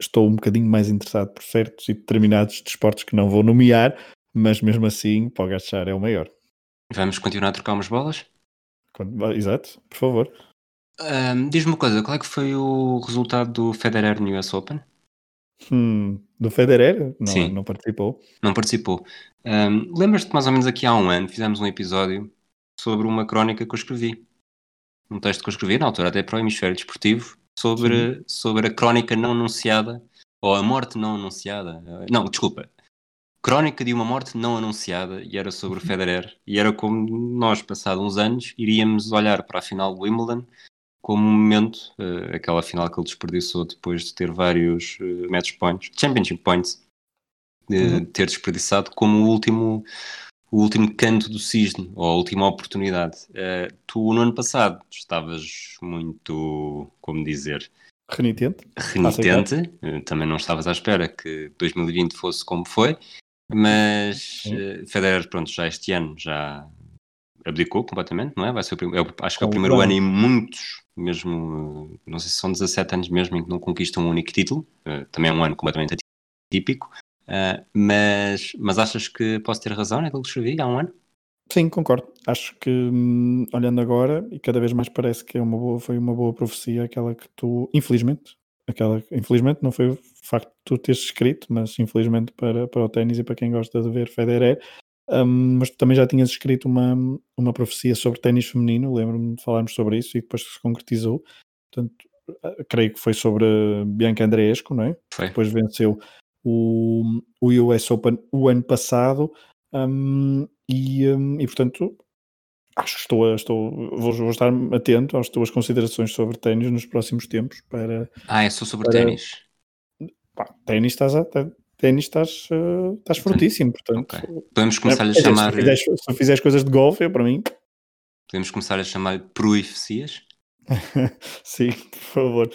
estou um bocadinho mais interessado por certos e determinados desportos que não vou nomear, mas mesmo assim, para o Gachar é o maior. Vamos continuar a trocar umas bolas? Exato, por favor. Um, Diz-me uma coisa, qual é que foi o resultado do Federer no US Open? Hum, do Federer? Não, Sim. não participou. Não participou. Um, Lembras-te mais ou menos aqui há um ano fizemos um episódio sobre uma crónica que eu escrevi. Um texto que eu escrevi na altura até para o Hemisfério Desportivo sobre, sobre a crónica não anunciada ou a morte não anunciada. Não, desculpa. Crónica de uma morte não anunciada e era sobre o uhum. Federer. E era como nós, passados uns anos, iríamos olhar para a final do Wimbledon como momento, uh, aquela final que ele desperdiçou depois de ter vários uh, match points, championship points, de uhum. ter desperdiçado como o último, o último canto do cisne, ou a última oportunidade. Uh, tu, no ano passado, estavas muito, como dizer, Renitente. Renitente, também não estavas à espera que 2020 fosse como foi, mas uh, Federer, pronto, já este ano já abdicou completamente, não é? Vai ser o primeiro, acho que é o primeiro ano em muitos, mesmo, não sei se são 17 anos mesmo, em que não conquista um único título, uh, também é um ano completamente atípico, uh, mas, mas achas que posso ter razão naquilo que escrevi há um ano? Sim, concordo. Acho que hum, olhando agora, e cada vez mais parece que é uma boa, foi uma boa profecia aquela que tu, infelizmente, aquela infelizmente não foi o facto de tu teres escrito, mas infelizmente para, para o ténis e para quem gosta de ver Federer, um, mas tu também já tinhas escrito uma, uma profecia sobre ténis feminino, lembro-me de falarmos sobre isso e depois se concretizou. Portanto, eh, creio que foi sobre Bianca Andreescu, não é? Foi. Depois venceu o, o US Open o ano passado um, e, um, e portanto acho que estou, a, estou vou, vou, estar atento às tuas considerações sobre ténis nos próximos tempos para ah é só sobre ténis ténis estás a, ténis estás, uh, estás fortíssimo portanto okay. podemos começar é, a chamar se fizeres, se fizeres coisas de golfe eu para mim. Podemos começar a chamar proificias sim por favor.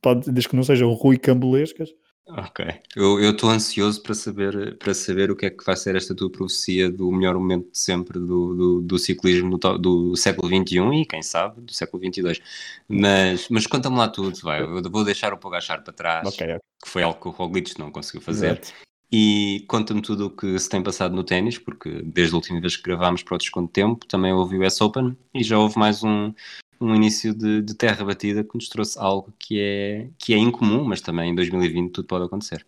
Pode, desde que não sejam Rui Cambolescas Ok. Eu estou ansioso para saber, para saber o que é que vai ser esta tua profecia do melhor momento de sempre do, do, do ciclismo do, do, século XXI e, quem sabe, do século XXII. Mas, mas conta-me lá tudo, vai. Eu vou deixar o Pogachar para trás, okay. que foi algo que o Roglic não conseguiu fazer. Exato. E conta-me tudo o que se tem passado no ténis, porque desde a última vez que gravámos para o Desconto Tempo, também houve o US Open e já houve mais um, um início de, de, terra batida que nos trouxe algo que é, que é incomum, mas também em 2020 tudo pode acontecer.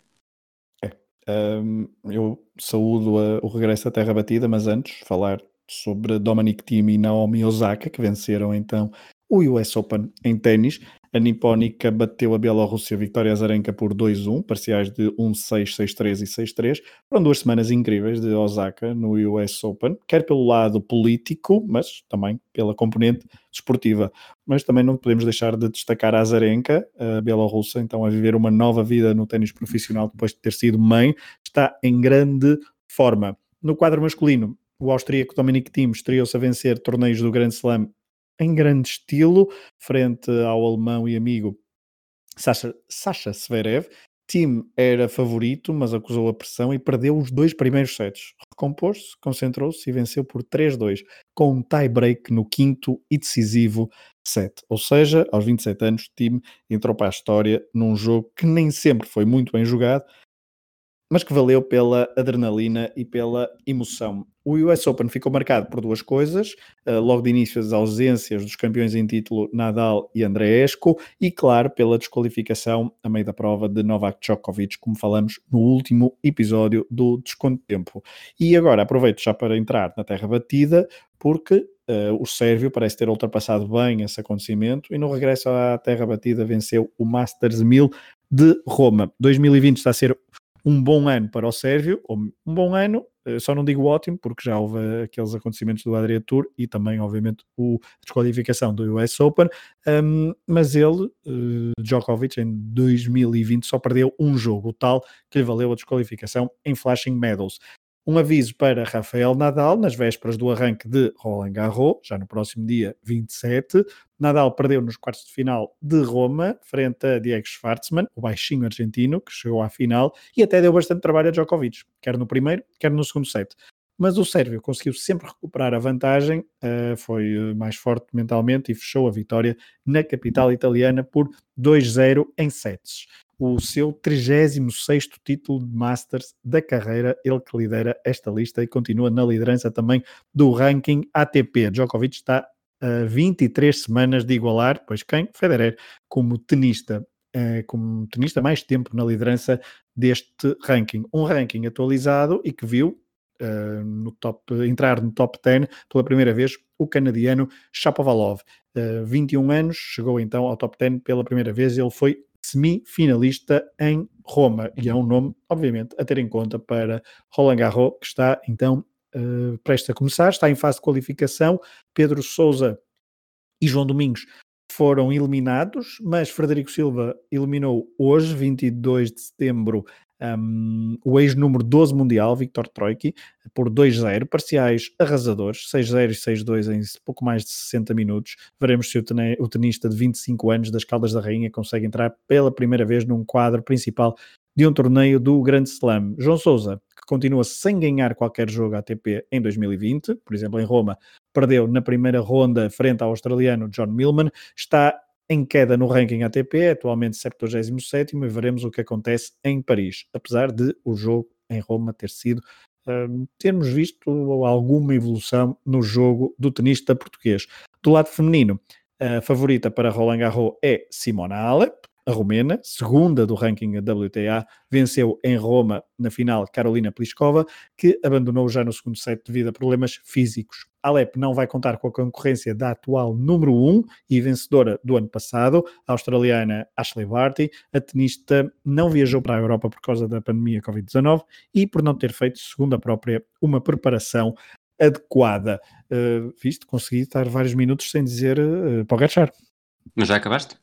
É. Um, eu saúdo a, o regresso à terra batida, mas antes falar sobre Dominic Thiem e Naomi Osaka, que venceram então o US Open em ténis. A Nipónica bateu a Bielorrússia Victoria Azarenka por 2-1, parciais de 1-6, 6-3 e 6-3. Foram duas semanas incríveis de Osaka no US Open, quer pelo lado político, mas também pela componente desportiva. Mas também não podemos deixar de destacar a Azarenka, a Bielorrussa, então a viver uma nova vida no ténis profissional depois de ter sido mãe, está em grande forma. No quadro masculino, o austríaco Dominic Thiem estreou-se a vencer torneios do Grand Slam em grande estilo, frente ao alemão e amigo Sasha, Sasha Zverev. Tim era favorito, mas acusou a pressão e perdeu os dois primeiros sets. Recompôs-se, concentrou-se e venceu por 3-2, com um tie-break no quinto e decisivo set. Ou seja, aos 27 anos, Tim entrou para a história num jogo que nem sempre foi muito bem jogado, mas que valeu pela adrenalina e pela emoção. O US Open ficou marcado por duas coisas, uh, logo de início as ausências dos campeões em título Nadal e Andreescu e claro pela desqualificação a meio da prova de Novak Djokovic, como falamos no último episódio do Desconto Tempo. E agora aproveito já para entrar na terra batida, porque Uh, o Sérvio parece ter ultrapassado bem esse acontecimento e no regresso à terra batida venceu o Masters 1000 de Roma. 2020 está a ser um bom ano para o Sérvio, um bom ano, eh, só não digo ótimo, porque já houve aqueles acontecimentos do Adria Tour e também, obviamente, o, a desqualificação do US Open, um, mas ele, uh, Djokovic, em 2020 só perdeu um jogo, o tal que lhe valeu a desqualificação em Flashing Medals. Um aviso para Rafael Nadal nas vésperas do arranque de Roland Garros, já no próximo dia 27. Nadal perdeu nos quartos de final de Roma, frente a Diego Schwartzman, o baixinho argentino, que chegou à final e até deu bastante trabalho a Djokovic, quer no primeiro, quer no segundo set. Mas o Sérvio conseguiu sempre recuperar a vantagem, uh, foi eh, mais forte mentalmente e fechou a vitória na capital italiana por 2-0 em sets o seu 36 título de Masters da carreira, ele que lidera esta lista e continua na liderança também do ranking ATP. Djokovic está a 23 semanas de igualar, pois quem? Federer, como tenista, eh, como tenista mais tempo na liderança deste ranking. Um ranking atualizado e que viu Uh, no top, entrar no top 10 pela primeira vez o canadiano Shapovalov. Uh, 21 anos, chegou então ao top 10 pela primeira vez. Ele foi semifinalista em Roma. E é um nome, obviamente, a ter em conta para Roland Garros, que está então uh, prestes a começar, está em fase de qualificação. Pedro Souza e João Domingos foram eliminados, mas Frederico Silva eliminou hoje, 22 de setembro, um, o ex-número 12 mundial, Victor Troiki, por 2-0, parciais arrasadores, 6-0 e 6-2 em pouco mais de 60 minutos. Veremos se o tenista de 25 anos das Caldas da Rainha consegue entrar pela primeira vez num quadro principal de um torneio do Grande Slam. João Sousa, que continua sem ganhar qualquer jogo ATP em 2020, por exemplo, em Roma, perdeu na primeira ronda frente ao australiano John Millman, está em queda no ranking ATP, atualmente 77 e veremos o que acontece em Paris, apesar de o jogo em Roma ter sido uh, termos visto alguma evolução no jogo do tenista português. Do lado feminino, a favorita para Roland Garros é Simona Alep, a romena, segunda do ranking WTA, venceu em Roma na final Carolina Pliskova, que abandonou já no segundo set devido a problemas físicos. Alep não vai contar com a concorrência da atual número 1 e vencedora do ano passado, a australiana Ashley Barty. A tenista não viajou para a Europa por causa da pandemia Covid-19 e por não ter feito, segundo a própria, uma preparação adequada. Uh, viste, consegui estar vários minutos sem dizer uh, para o Gachar. Mas já acabaste?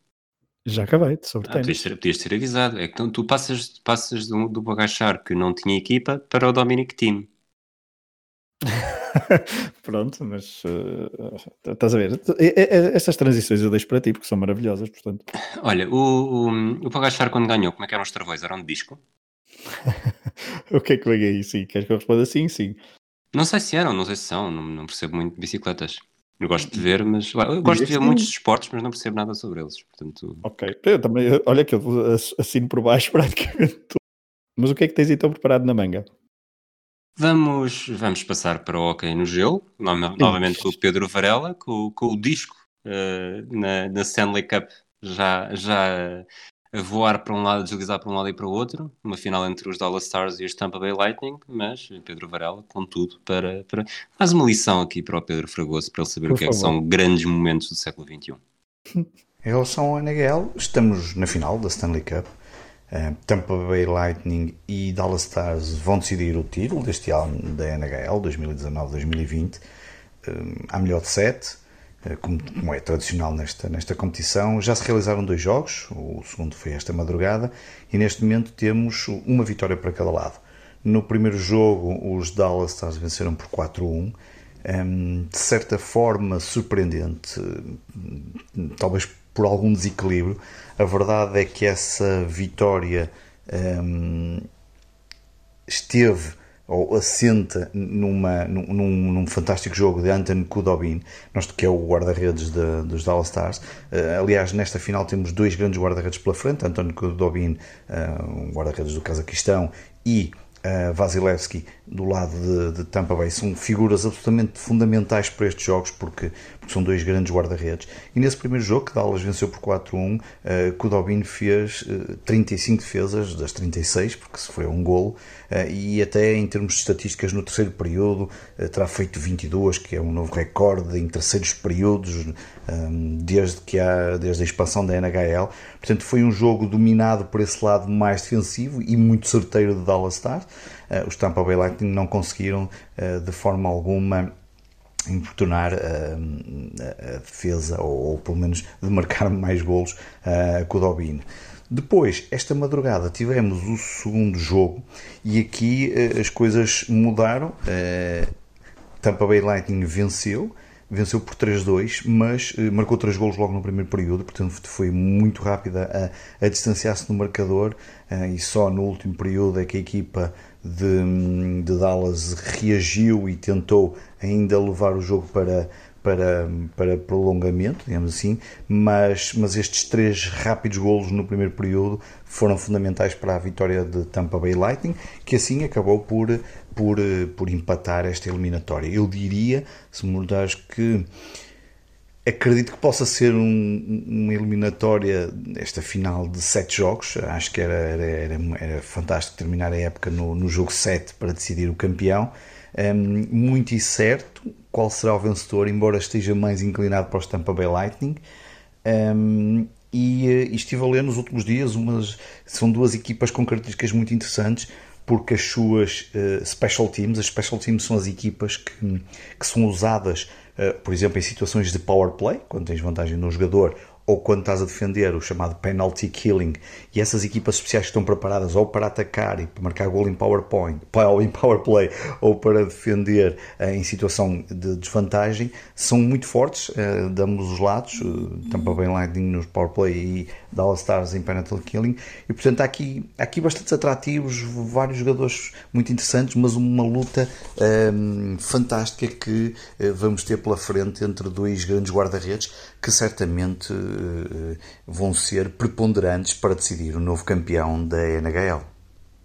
Já acabei, sobre ah, podias, ter, podias ter avisado. É que então, tu passas, passas do, do Bagachar que não tinha equipa para o Dominic Team. Pronto, mas uh, estás a ver? Essas transições eu deixo para ti porque são maravilhosas, portanto. Olha, o, o, o Pagachar quando ganhou, como é que eram os travões? Eram de disco? o que é que vem aí? Sim, queres que eu responda sim? Sim. Não sei se eram, não sei se são, não, não percebo muito de bicicletas. Eu gosto de ver, mas eu gosto de ver muitos esportes, mas não percebo nada sobre eles. Portanto... Ok, eu também, olha que eu assino por baixo praticamente tudo. Mas o que é que tens então preparado na manga? Vamos, vamos passar para o Hockey no Gelo, no, novamente com o Pedro Varela, com, com o disco uh, na, na Stanley Cup já, já a voar para um lado, deslizar para um lado e para o outro, uma final entre os Dallas Stars e os Tampa Bay Lightning, mas Pedro Varela, contudo, para, para mais uma lição aqui para o Pedro Fragoso, para ele saber Por o que, é que são grandes momentos do século XXI. Em relação ao NHL, estamos na final da Stanley Cup. Uh, Tampa Bay Lightning e Dallas Stars vão decidir o título deste ano da NHL 2019-2020 uh, à melhor de sete eh, como, como, é tradicional nesta, nesta competição. Já se realizaram dois jogos, o segundo foi esta madrugada, e neste momento temos uma vitória para cada lado. No primeiro jogo, os Dallas Stars venceram por 4-1, um, ehm, de certa forma surpreendente, talvez por algum desequilíbrio. A verdade é que essa vitória um, esteve ou assenta numa, num, num, fantástico jogo de Anton Kudobin, que é o guarda-redes dos Dallas Stars. Uh, aliás, nesta final temos dois grandes guarda-redes pela frente, Anton Kudobin, uh, um guarda-redes do Cazaquistão, e uh, Vasilevski do lado de, de, Tampa Bay são figuras absolutamente fundamentais para estes jogos porque, porque são dois grandes guarda-redes. E nesse primeiro jogo, que Dallas venceu por 4-1, uh, Kudobin fez uh, 35 defesas das 36, porque sofreu um golo, uh, e até em termos de estatísticas no terceiro período uh, terá feito 22, que é um novo recorde em terceiros períodos um, desde, que há, desde a expansão da NHL. Portanto, foi um jogo dominado por esse lado mais defensivo e muito certeiro de Dallas Stars. Uh, os Tampa Bay Lightning não conseguiram uh, de forma alguma importunar uh, a defesa ou, ou, pelo menos de marcar mais golos com o Dobin. Depois, esta madrugada, tivemos o segundo jogo e aqui as coisas mudaram. Tampa Bay Lightning venceu, venceu por 3-2, mas marcou 3 golos logo no primeiro período, portanto foi muito rápida a, a distanciar-se no marcador e só no último período é que a equipa de, de Dallas reagiu e tentou ainda levar o jogo para, para, para prolongamento, digamos assim, mas, mas estes três rápidos golos no primeiro período foram fundamentais para a vitória de Tampa Bay Lightning, que assim acabou por, por, por empatar esta eliminatória. Eu diria, se mudares, que acredito que possa ser um, uma eliminatória, esta final de sete jogos. Acho que era, era, era, era fantástico terminar a época no, no jogo 7 para decidir o campeão. Um, muito incerto qual será o vencedor, embora esteja mais inclinado para os Tampa Bay Lightning. Um, e, eh, e estive a ler nos últimos dias, umas, são duas equipas com características muito interessantes, porque as suas uh, special teams, as special teams são as equipas que, que são usadas, por exemplo, em situações de power play, quando tens vantagem no jogador, ou quando estás a defender o chamado penalty killing e essas equipas especiais que estão preparadas ou para atacar e para marcar gol em PowerPoint, ou em power play ou para defender eh, em situação de desvantagem, são muito fortes uh, de ambos os lados, uh, Tampa Bay Lightning nos power play e Dallas Stars em penalty killing. E portanto há aqui, há aqui bastantes atrativos, vários jogadores muito interessantes, mas uma luta um, fantástica que uh, vamos ter pela frente entre dois grandes guarda-redes que certamente vão ser preponderantes para decidir o novo campeão da NHL.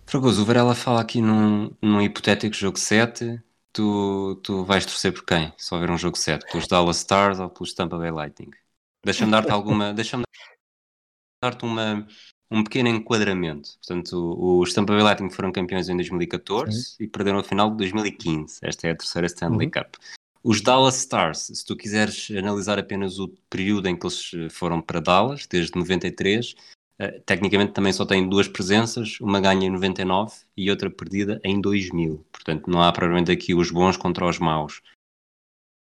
Fragoso, o Varela fala aqui num, num hipotético jogo 7. Tu, tu vais torcer por quem? Se houver um jogo 7? Pelos Dallas Stars ou pelos Tampa Bay Lightning? Deixa-me dar-te alguma. Deixa-me dar-te uma, um pequeno enquadramento. Portanto, os Tampa Bay Lightning foram campeões em 2014 Sim. e perderam a final de 2015. Esta é a terceira Stanley uhum. Cup. Os Dallas Stars, se tu quiseres analisar apenas o período em que eles eh, foram para Dallas, desde 93, uh, eh, tecnicamente também só têm duas presenças, uma ganha em 99 e outra perdida em 2000. Portanto, não há provavelmente aqui os bons contra os maus.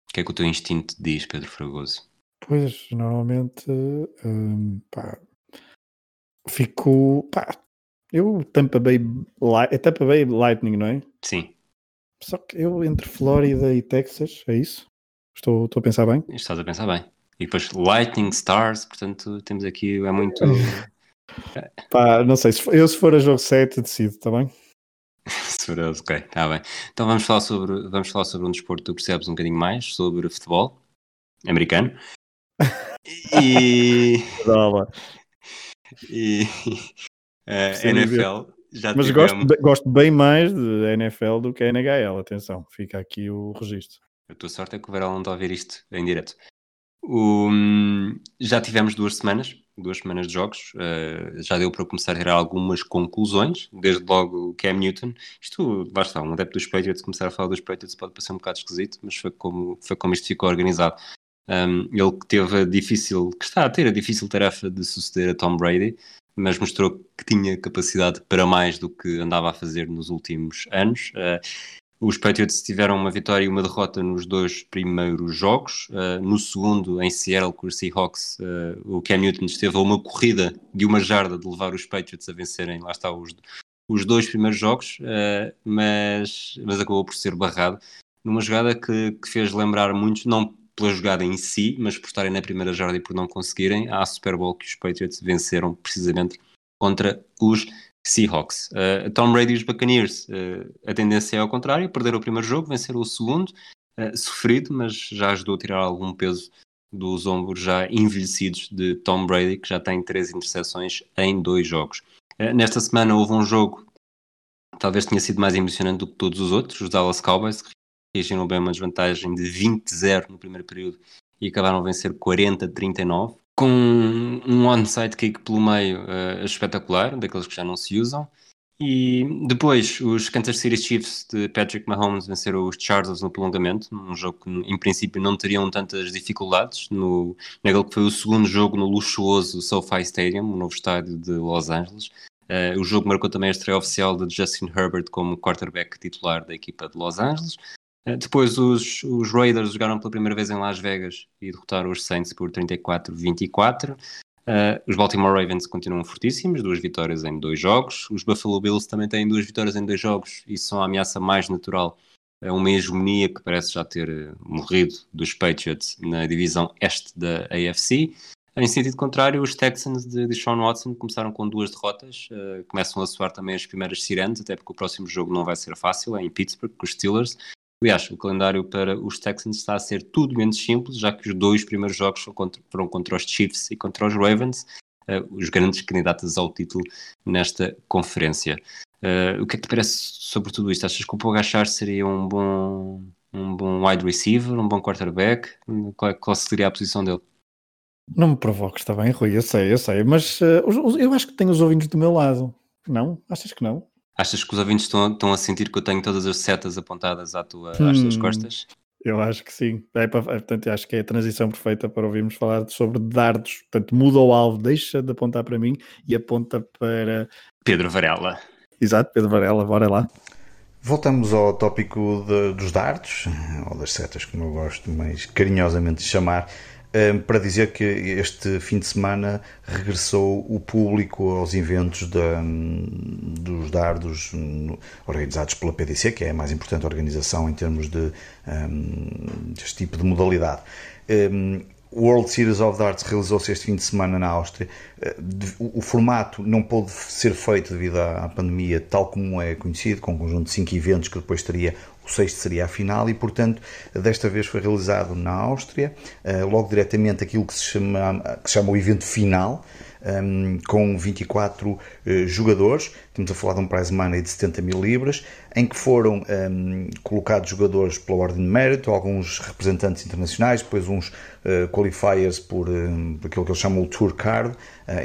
O que é que o teu instinto diz, Pedro Fragoso? Pois, normalmente, hum, pá, fico, pá, eu Tampa Bay, é Tampa Bay Lightning, não é? Sim. Só que eu entre Flórida e Texas, é isso? Estou, estou a pensar bem? Estás a pensar bem. E depois Lightning Stars, portanto temos aqui, é muito. Pá, não sei, se for, eu se for a jogo 7 decido, está bem? se for, ok, está bem. Então vamos falar, sobre, vamos falar sobre um desporto que tu percebes um bocadinho mais, sobre futebol americano. e. e. Uh, NFL. Já Mas gosto, gosto bem mais de NFL do que a NHL, atenção, fica aqui o registro. A tua sorte é que o Verão está a ver isto em direto. O, já tivemos duas semanas, duas semanas de jogos, uh, já deu para começar a tirar algumas conclusões, desde logo o Cam Newton. Isto, basta, um adepto dos Patriots começar a falar dos Patriots pode parecer um bocado esquisito, mas foi como, foi como isto ficou organizado. Um, ele que teve a difícil, que está a ter a difícil tarefa de suceder a Tom Brady, mas mostrou que tinha capacidade para mais do que andava a fazer nos últimos anos. Uh, os Patriots tiveram uma vitória e uma derrota nos dois primeiros jogos. Uh, no segundo, em Seattle, com os Seahawks, uh, o Cam Newton esteve a uma corrida de uma jarda de levar os Patriots a vencerem, lá está, os, os dois primeiros jogos, uh, mas, mas acabou por ser barrado numa jogada que, que fez lembrar muitos, não pela jogada em si, mas por estarem na primeira jarda e por não conseguirem, à Super Bowl que os Patriots venceram precisamente contra os Seahawks. Uh, Tom Brady e os Buccaneers, uh, a tendência é ao contrário, perderam o primeiro jogo, venceram o segundo, uh, sofrido, mas já ajudou a tirar algum peso dos ombros já envelhecidos de Tom Brady, que já tem três interseções em dois jogos. nesta semana houve um jogo, talvez tenha sido mais emocionante do que todos os outros, os Dallas Cowboys, que reagiram bem uma desvantagem de 20-0 no primeiro período e acabaram a vencer 40-39, com um onside kick pelo meio uh, espetacular, daqueles que já não se usam. E depois os Kansas City Chiefs de Patrick Mahomes venceram os Chargers no prolongamento, num jogo que em princípio não teriam tantas dificuldades, no, naquele que foi o segundo jogo no luxuoso SoFi Stadium, o novo estádio de Los Angeles. Uh, o jogo marcou também a estreia oficial de Justin Herbert como quarterback titular da equipa de Los Angeles. Eh, depois os, os Raiders jogaram pela primeira vez em Las Vegas e derrotaram os Saints por 34-24. Uh, eh, os Baltimore Ravens continuam fortíssimos, duas vitórias em dois jogos. Os Buffalo Bills também têm duas vitórias em dois jogos e são a ameaça mais natural a uma hegemonia que parece já ter eh, morrido dos Patriots na divisão este da AFC. Em sentido contrário, os Texans de, Sean Watson começaram com duas derrotas, uh, começam a soar também as primeiras sirenes, até porque o próximo jogo não vai ser fácil, é em Pittsburgh, com os Steelers. Aliás, o calendário para os Texans está a ser tudo menos simples, já que os dois primeiros jogos foram contra, foram contra os Chiefs e contra os Ravens, uh, os grandes candidatos ao título nesta conferência. Uh, o que é que te parece sobre tudo isto? Achas que o Pogachar seria um bom, um bom wide receiver, um bom quarterback? Qual, é, qual seria a posição dele? Não me provoques, está bem, Rui, eu sei, eu sei, mas uh, eu acho que tenho os ouvintes do meu lado. Não? Achas que não? Achas que os ouvintes estão, estão a sentir que eu tenho todas as setas apontadas à tua, hum, às tuas hum, costas? Eu acho que sim. É, portanto, acho que é a transição perfeita para ouvirmos falar sobre dardos. Portanto, muda o alvo, deixa de apontar para mim e aponta para Pedro Varela. Exato, Pedro Varela, bora lá. Voltamos ao tópico de, dos dardos, ou das setas, como eu gosto mais carinhosamente de chamar. Para dizer que este fim de semana regressou o público aos eventos da, dos dardos organizados pela PDC, que é a mais importante organização em termos de um, deste tipo de modalidade. Um, o World Series of Darts realizou-se este fim de semana na Áustria. Eh, o, formato não pôde ser feito devido à, pandemia, tal como é conhecido, com um conjunto de cinco eventos que depois teria o sexto seria a final e, portanto, desta vez foi realizado na Áustria, eh, logo diretamente aquilo que se chama, que se chama o evento final, um, com 24 uh, eh, jogadores. Estamos a falar de um prize money de 70 mil libras, em que foram um, colocados jogadores pela ordem de mérito, alguns representantes internacionais, depois uns uh, qualifiers por, um, por aquilo que eles chamam o Tour Card,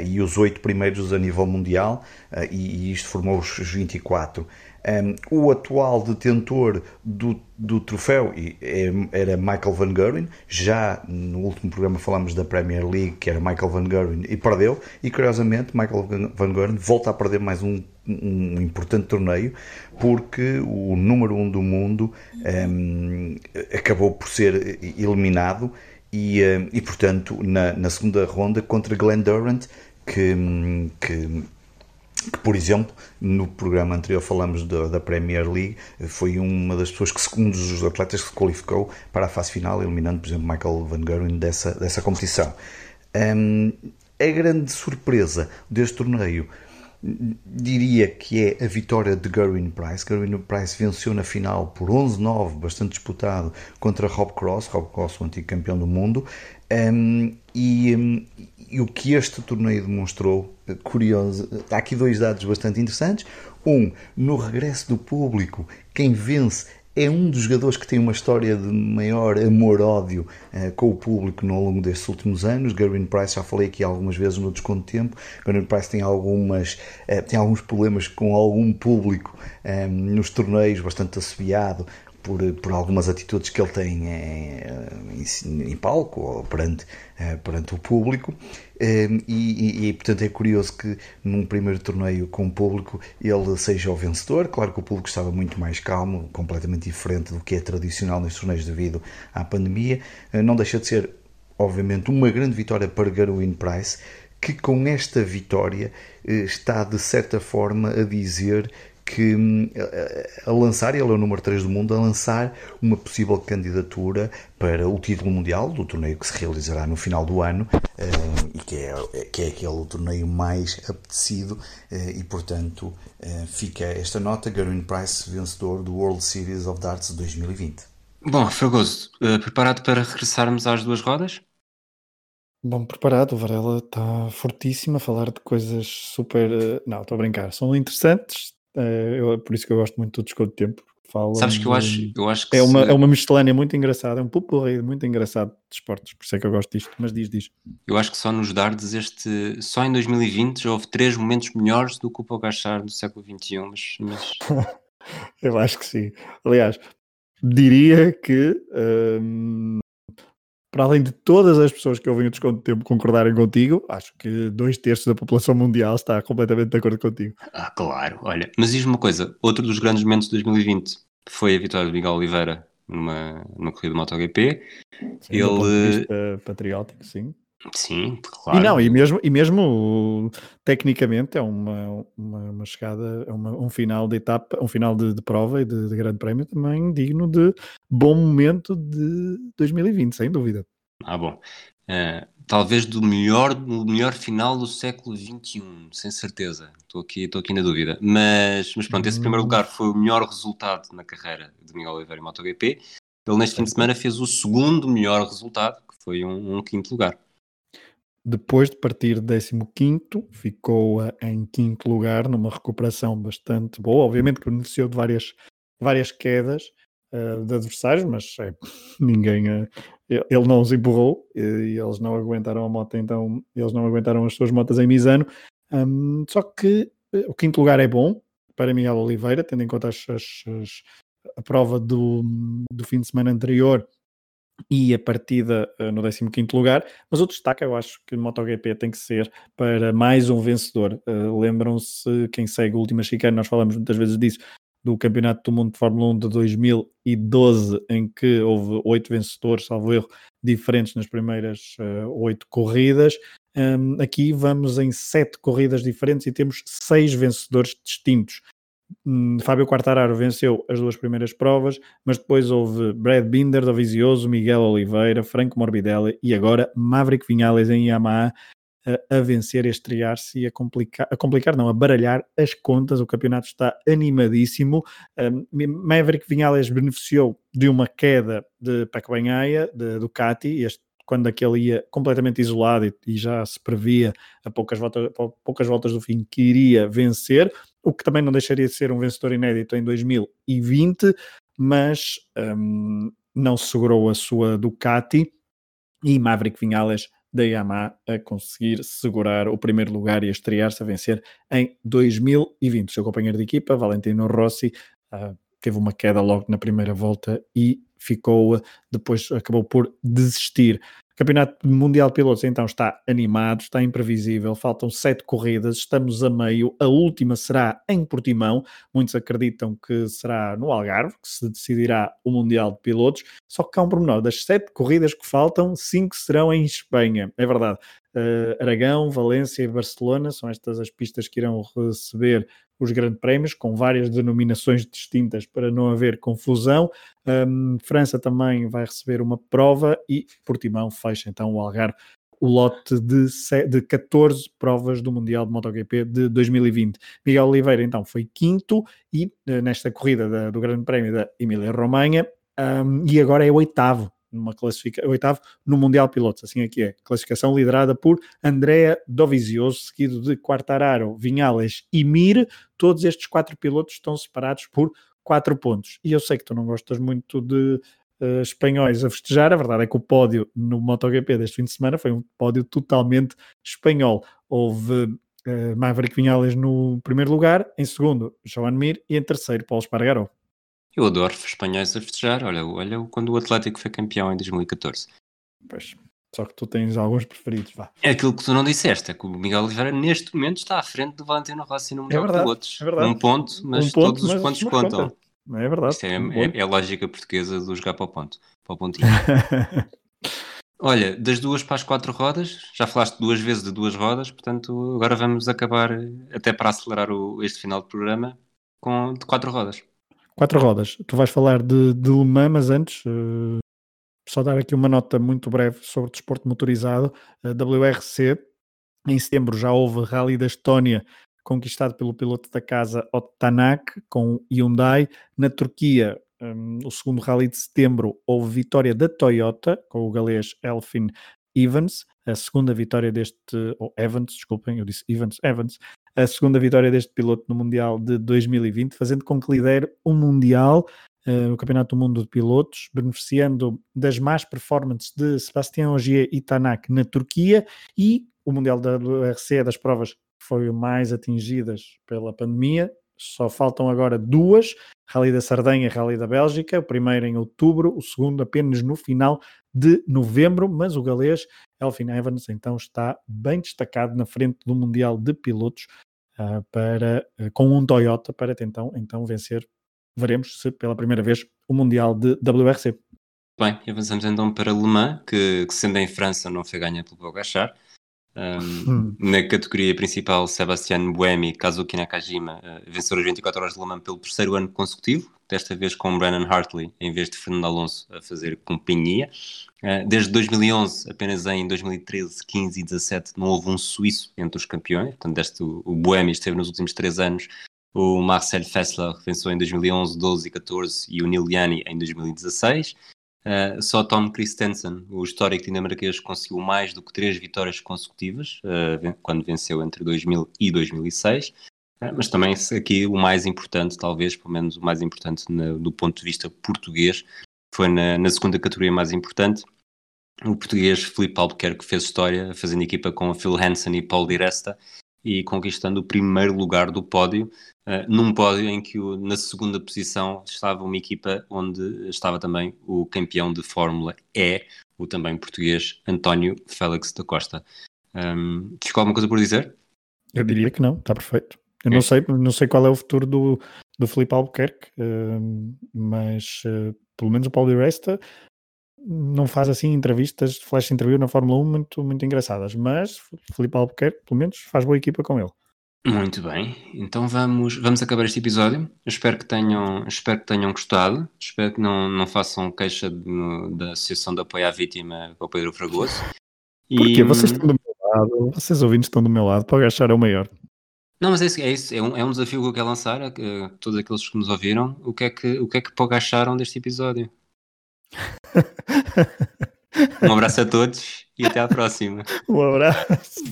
e os oito primeiros a nível mundial, e, e isto formou os 24. Um, o atual detentor do, do troféu é, era Michael Van Gerwen. Já no último programa falamos da Premier League, que era Michael Van Gerwen, e perdeu. E curiosamente, Michael Van Gerwen volta a perder mais um, um importante torneio, porque o número um do mundo um, acabou por ser eliminado. E, e portanto, na, na segunda ronda contra Glenn Durant, que, que que, por exemplo, no programa anterior falamos da, da, Premier League, foi uma das pessoas que, um dos atletas que se qualificou para a fase final, eliminando, por exemplo, Michael Van Gerwen dessa, dessa competição. Um, a grande surpresa deste torneio diria que é a vitória de Gerwin Price. Gerwin Price venceu na final por 11-9, bastante disputado, contra Rob Cross, Rob Cross, o antigo campeão do mundo. Um, e, um, e o que este torneio demonstrou, curioso, há aqui dois dados bastante interessantes. Um, no regresso do público, quem vence é um dos jogadores que tem uma história de maior amor-ódio uh, com o público no longo destes últimos anos. Gary Price, já falei aqui algumas vezes no Desconto de Tempo. Gary Price tem, algumas, uh, tem alguns problemas com algum público um, nos torneios, bastante assobiado por, por algumas atitudes que ele tem em, em, em palco ou perante, eh, perante o público. Ehm, e, e, e, portanto é curioso que num primeiro torneio com o público ele seja o vencedor. Claro que o público estava muito mais calmo, completamente diferente do que é tradicional nestes torneios devido à pandemia. Eh, não deixa de ser, obviamente, uma grande vitória para Garwin Price, que com esta vitória eh, está de certa forma a dizer que hum, a lançar, ele é o número 3 do mundo, a lançar uma possível candidatura para o título mundial do torneio que se realizará no final do ano hum, e que é, que é aquele torneio mais apetecido eh, e, portanto, eh, fica esta nota, Gary Price, vencedor do World Series of Darts 2020. Bom, Fragoso, eh, preparado para regressarmos às duas rodas? Bom, preparado, o Varela está fortíssimo a falar de coisas super. Não, estou a brincar, são interessantes, é, eu, por isso que eu gosto muito do desconto de tempo. Falam Sabes que eu acho, eu acho que é, uma, se... é uma miscelânea muito engraçada, é um pupurri muito engraçado de esportes, por isso é que eu gosto disto, mas diz, diz. Eu acho que só nos dardos este, só em 2020 já houve três momentos melhores do que o Pogachar do século XXI, mas... mas... eu acho que sim. Aliás, diria que hum, para além de todas as pessoas que ouvem o desconto de tempo concordarem contigo, acho que dois terços da população mundial está completamente de acordo contigo. Ah, claro, olha, mas diz-me uma coisa: outro dos grandes momentos de 2020 foi a vitória de Miguel Oliveira numa, numa corrida de MotoGP. Sim, Ele. patriótico, sim. Sim, claro. E não, e mesmo, e mesmo tecnicamente é uma, uma, uma chegada, é uma, um final de etapa, um final de, de prova e de, de, grande prémio também digno de bom momento de 2020, sem dúvida. Ah, bom. Uh, talvez do melhor, do melhor final do século XXI, sem certeza. Estou aqui, estou aqui na dúvida. Mas, mas pronto, esse hum. primeiro lugar foi o melhor resultado na carreira de Miguel Oliveira em MotoGP. Ele neste fim de semana fez o segundo melhor resultado, que foi um, um quinto lugar. Depois de partir 15, ficou em quinto lugar, numa recuperação bastante boa. Obviamente que beneficiou de várias, várias quedas uh, de adversários, mas é, ninguém. Uh, ele não os empurrou e, e, eles não aguentaram a moto, então eles não aguentaram as suas motas em Misano. Um, só que uh, o quinto lugar é bom para Miguel Oliveira, tendo em conta as, as, as, a prova do, do fim de semana anterior e a partida uh, no 15 lugar, mas o destaque eu acho que MotoGP tem que ser para mais um vencedor. Uh, Lembram-se, quem segue o último chicane, nós falamos muitas vezes disso, do Campeonato do Mundo de Fórmula 1 de 2012, em que houve oito vencedores, salvo erro, diferentes nas primeiras oito corridas. Um, aqui vamos em sete corridas diferentes e temos seis vencedores distintos. Um, Fábio Quartararo venceu as duas primeiras provas, mas depois houve Brad Binder, Dovizioso, Miguel Oliveira, Franco Morbidelli e agora Maverick Vinales em Yamaha a, a vencer, a estrear-se e a complicar, a complicar, não, a baralhar as contas. O campeonato está animadíssimo. Um, Maverick Vinales beneficiou de uma queda de Paco Banhaia, de Ducati, este quando aquele ia completamente isolado e, e, já se previa a poucas voltas, a poucas voltas do fim que iria vencer, o que também não deixaria de ser um vencedor inédito em 2020, mas um, não segurou a sua Ducati e Maverick Vinales da Yamaha a conseguir segurar o primeiro lugar e estrear-se a vencer em 2020. O seu companheiro de equipa, Valentino Rossi, uh, teve uma queda logo na primeira volta e ficou, depois acabou por desistir. O Campeonato Mundial de Pilotos então está animado, está imprevisível, faltam sete corridas, estamos a meio, a última será em Portimão, muitos acreditam que será no Algarve, que se decidirá o Mundial de Pilotos, só que há um pormenor, das sete corridas que faltam, cinco serão em Espanha, é verdade, uh, Aragão, Valência e Barcelona são estas as pistas que irão receber os grandes prémios, com várias denominações distintas para não haver confusão. Um, França também vai receber uma prova e Portimão fecha então o Algarve o lote de, de 14 provas do Mundial de MotoGP de 2020. Miguel Oliveira, então, foi quinto e eh, nesta corrida da, do Grande Prémio da Emília-Romanha um, e agora é oitavo numa classificação, oitavo no Mundial Pilotos, assim aqui é. Classificação liderada por Andrea Dovizioso, seguido de Quartararo, Vinhales e Mir. Todos estes quatro pilotos estão separados por quatro pontos. E eu sei que tu não gostas muito de uh, espanhóis a festejar, a verdade é que o pódio no MotoGP deste fim de semana foi um pódio totalmente espanhol. Houve uh, Maverick Vinhales no primeiro lugar, em segundo Joan Mir e em terceiro Paulo Espargaró. Eu adoro espanhóis a festejar. Olha, olha quando o Atlético foi campeão em 2014. Pois, só que tu tens alguns preferidos, vá. É aquilo que tu não disseste, é que o Miguel Oliveira neste momento está à frente do Valentino Rossi no Mundial é verdade, de Pilotos. É verdade. Um ponto, mas um ponto, todos mas os pontos contam. Conta. É verdade. Isto é, um é, é, a lógica portuguesa do jogar para o ponto, para o pontinho. Olha, das duas para as quatro rodas, já falaste duas vezes de duas rodas, portanto agora vamos acabar, até para acelerar o, este final de programa, com de quatro rodas. Quatro rodas. Tu vais falar de, de Le Mans, mas antes, uh, só dar aqui uma nota muito breve sobre desporto motorizado. A WRC, em setembro já houve Rally da Estónia, conquistado pelo piloto da casa Otto Tanak, com Hyundai. Na Turquia, um, o segundo Rally de setembro, houve vitória da Toyota, com o galês Elfin Evans, a segunda vitória deste, ou Evans, desculpem, eu disse Evans, Evans, a segunda vitória deste piloto no Mundial de 2020, fazendo com que lidere o Mundial, uh, o Campeonato do Mundo de Pilotos, beneficiando das más performances de Sebastião Ogier e Tanak na Turquia e o Mundial da WRC das provas que foram mais atingidas pela pandemia. Só faltam agora duas, Rally da Sardenha e Rally da Bélgica, o primeiro em outubro, o segundo apenas no final de novembro, mas o galês Elfin Evans então está bem destacado na frente do Mundial de Pilotos uh, para, uh, com um Toyota para tentar então vencer, veremos se pela primeira vez, o Mundial de WRC. Bem, avançamos então para Le Mans, que, que sendo em França não foi ganha pelo Pogachar, um, na categoria principal, Sebastian Buemi Kazuki Nakajima uh, venceram as 24 horas de Le Mans pelo terceiro ano consecutivo, desta vez com Brandon Hartley em vez de Fernando Alonso a fazer companhia. Uh, desde 2011, apenas em 2013, 15 e 17 não houve um suíço entre os campeões, portanto, deste, o, Buemi esteve nos últimos três anos. O Marcel Fessler venceu em 2011, 12 e 14 e o Neil Yanni em 2016. Uh, só Tom Christensen, o histórico dinamarquês, conseguiu mais do que três vitórias consecutivas, uh, quando venceu entre 2000 e 2006. Uh, ah, mas também aqui o mais importante, talvez, pelo menos o mais importante na, do ponto de vista português, foi na, na, segunda categoria mais importante. O português Felipe Albuquerque fez história, fazendo equipa com Phil Hansen e Paul Di Resta e conquistando o primeiro lugar do pódio, uh, num pódio em que o, na segunda posição estava uma equipa onde estava também o campeão de Fórmula E, o também português António Félix da Costa. Um, ficou alguma coisa por dizer? Eu diria que não, está perfeito. Eu é. não sei, não sei qual é o futuro do, do Felipe Albuquerque, uh, mas uh, pelo menos o Paulo de Resta não faz assim entrevistas, flash interview na Fórmula 1 muito, muito engraçadas, mas Felipe Albuquerque, pelo menos, faz boa equipa com ele. Muito bem, então vamos, vamos acabar este episódio. Eu espero que tenham, espero que tenham gostado. Espero que não, não façam queixa de, no, da Associação de Apoio à Vítima para o Pedro Fragoso. Porquê? Vocês estão do meu lado, vocês ouvintes estão do meu lado, para agachar é o maior. Não, mas é isso, é, isso, é, um, é um desafio que eu quero lançar a, a, todos aqueles que nos ouviram. O que é que, o que, é que acharam deste episódio? Um abraço a todos e até à próxima. Um abraço.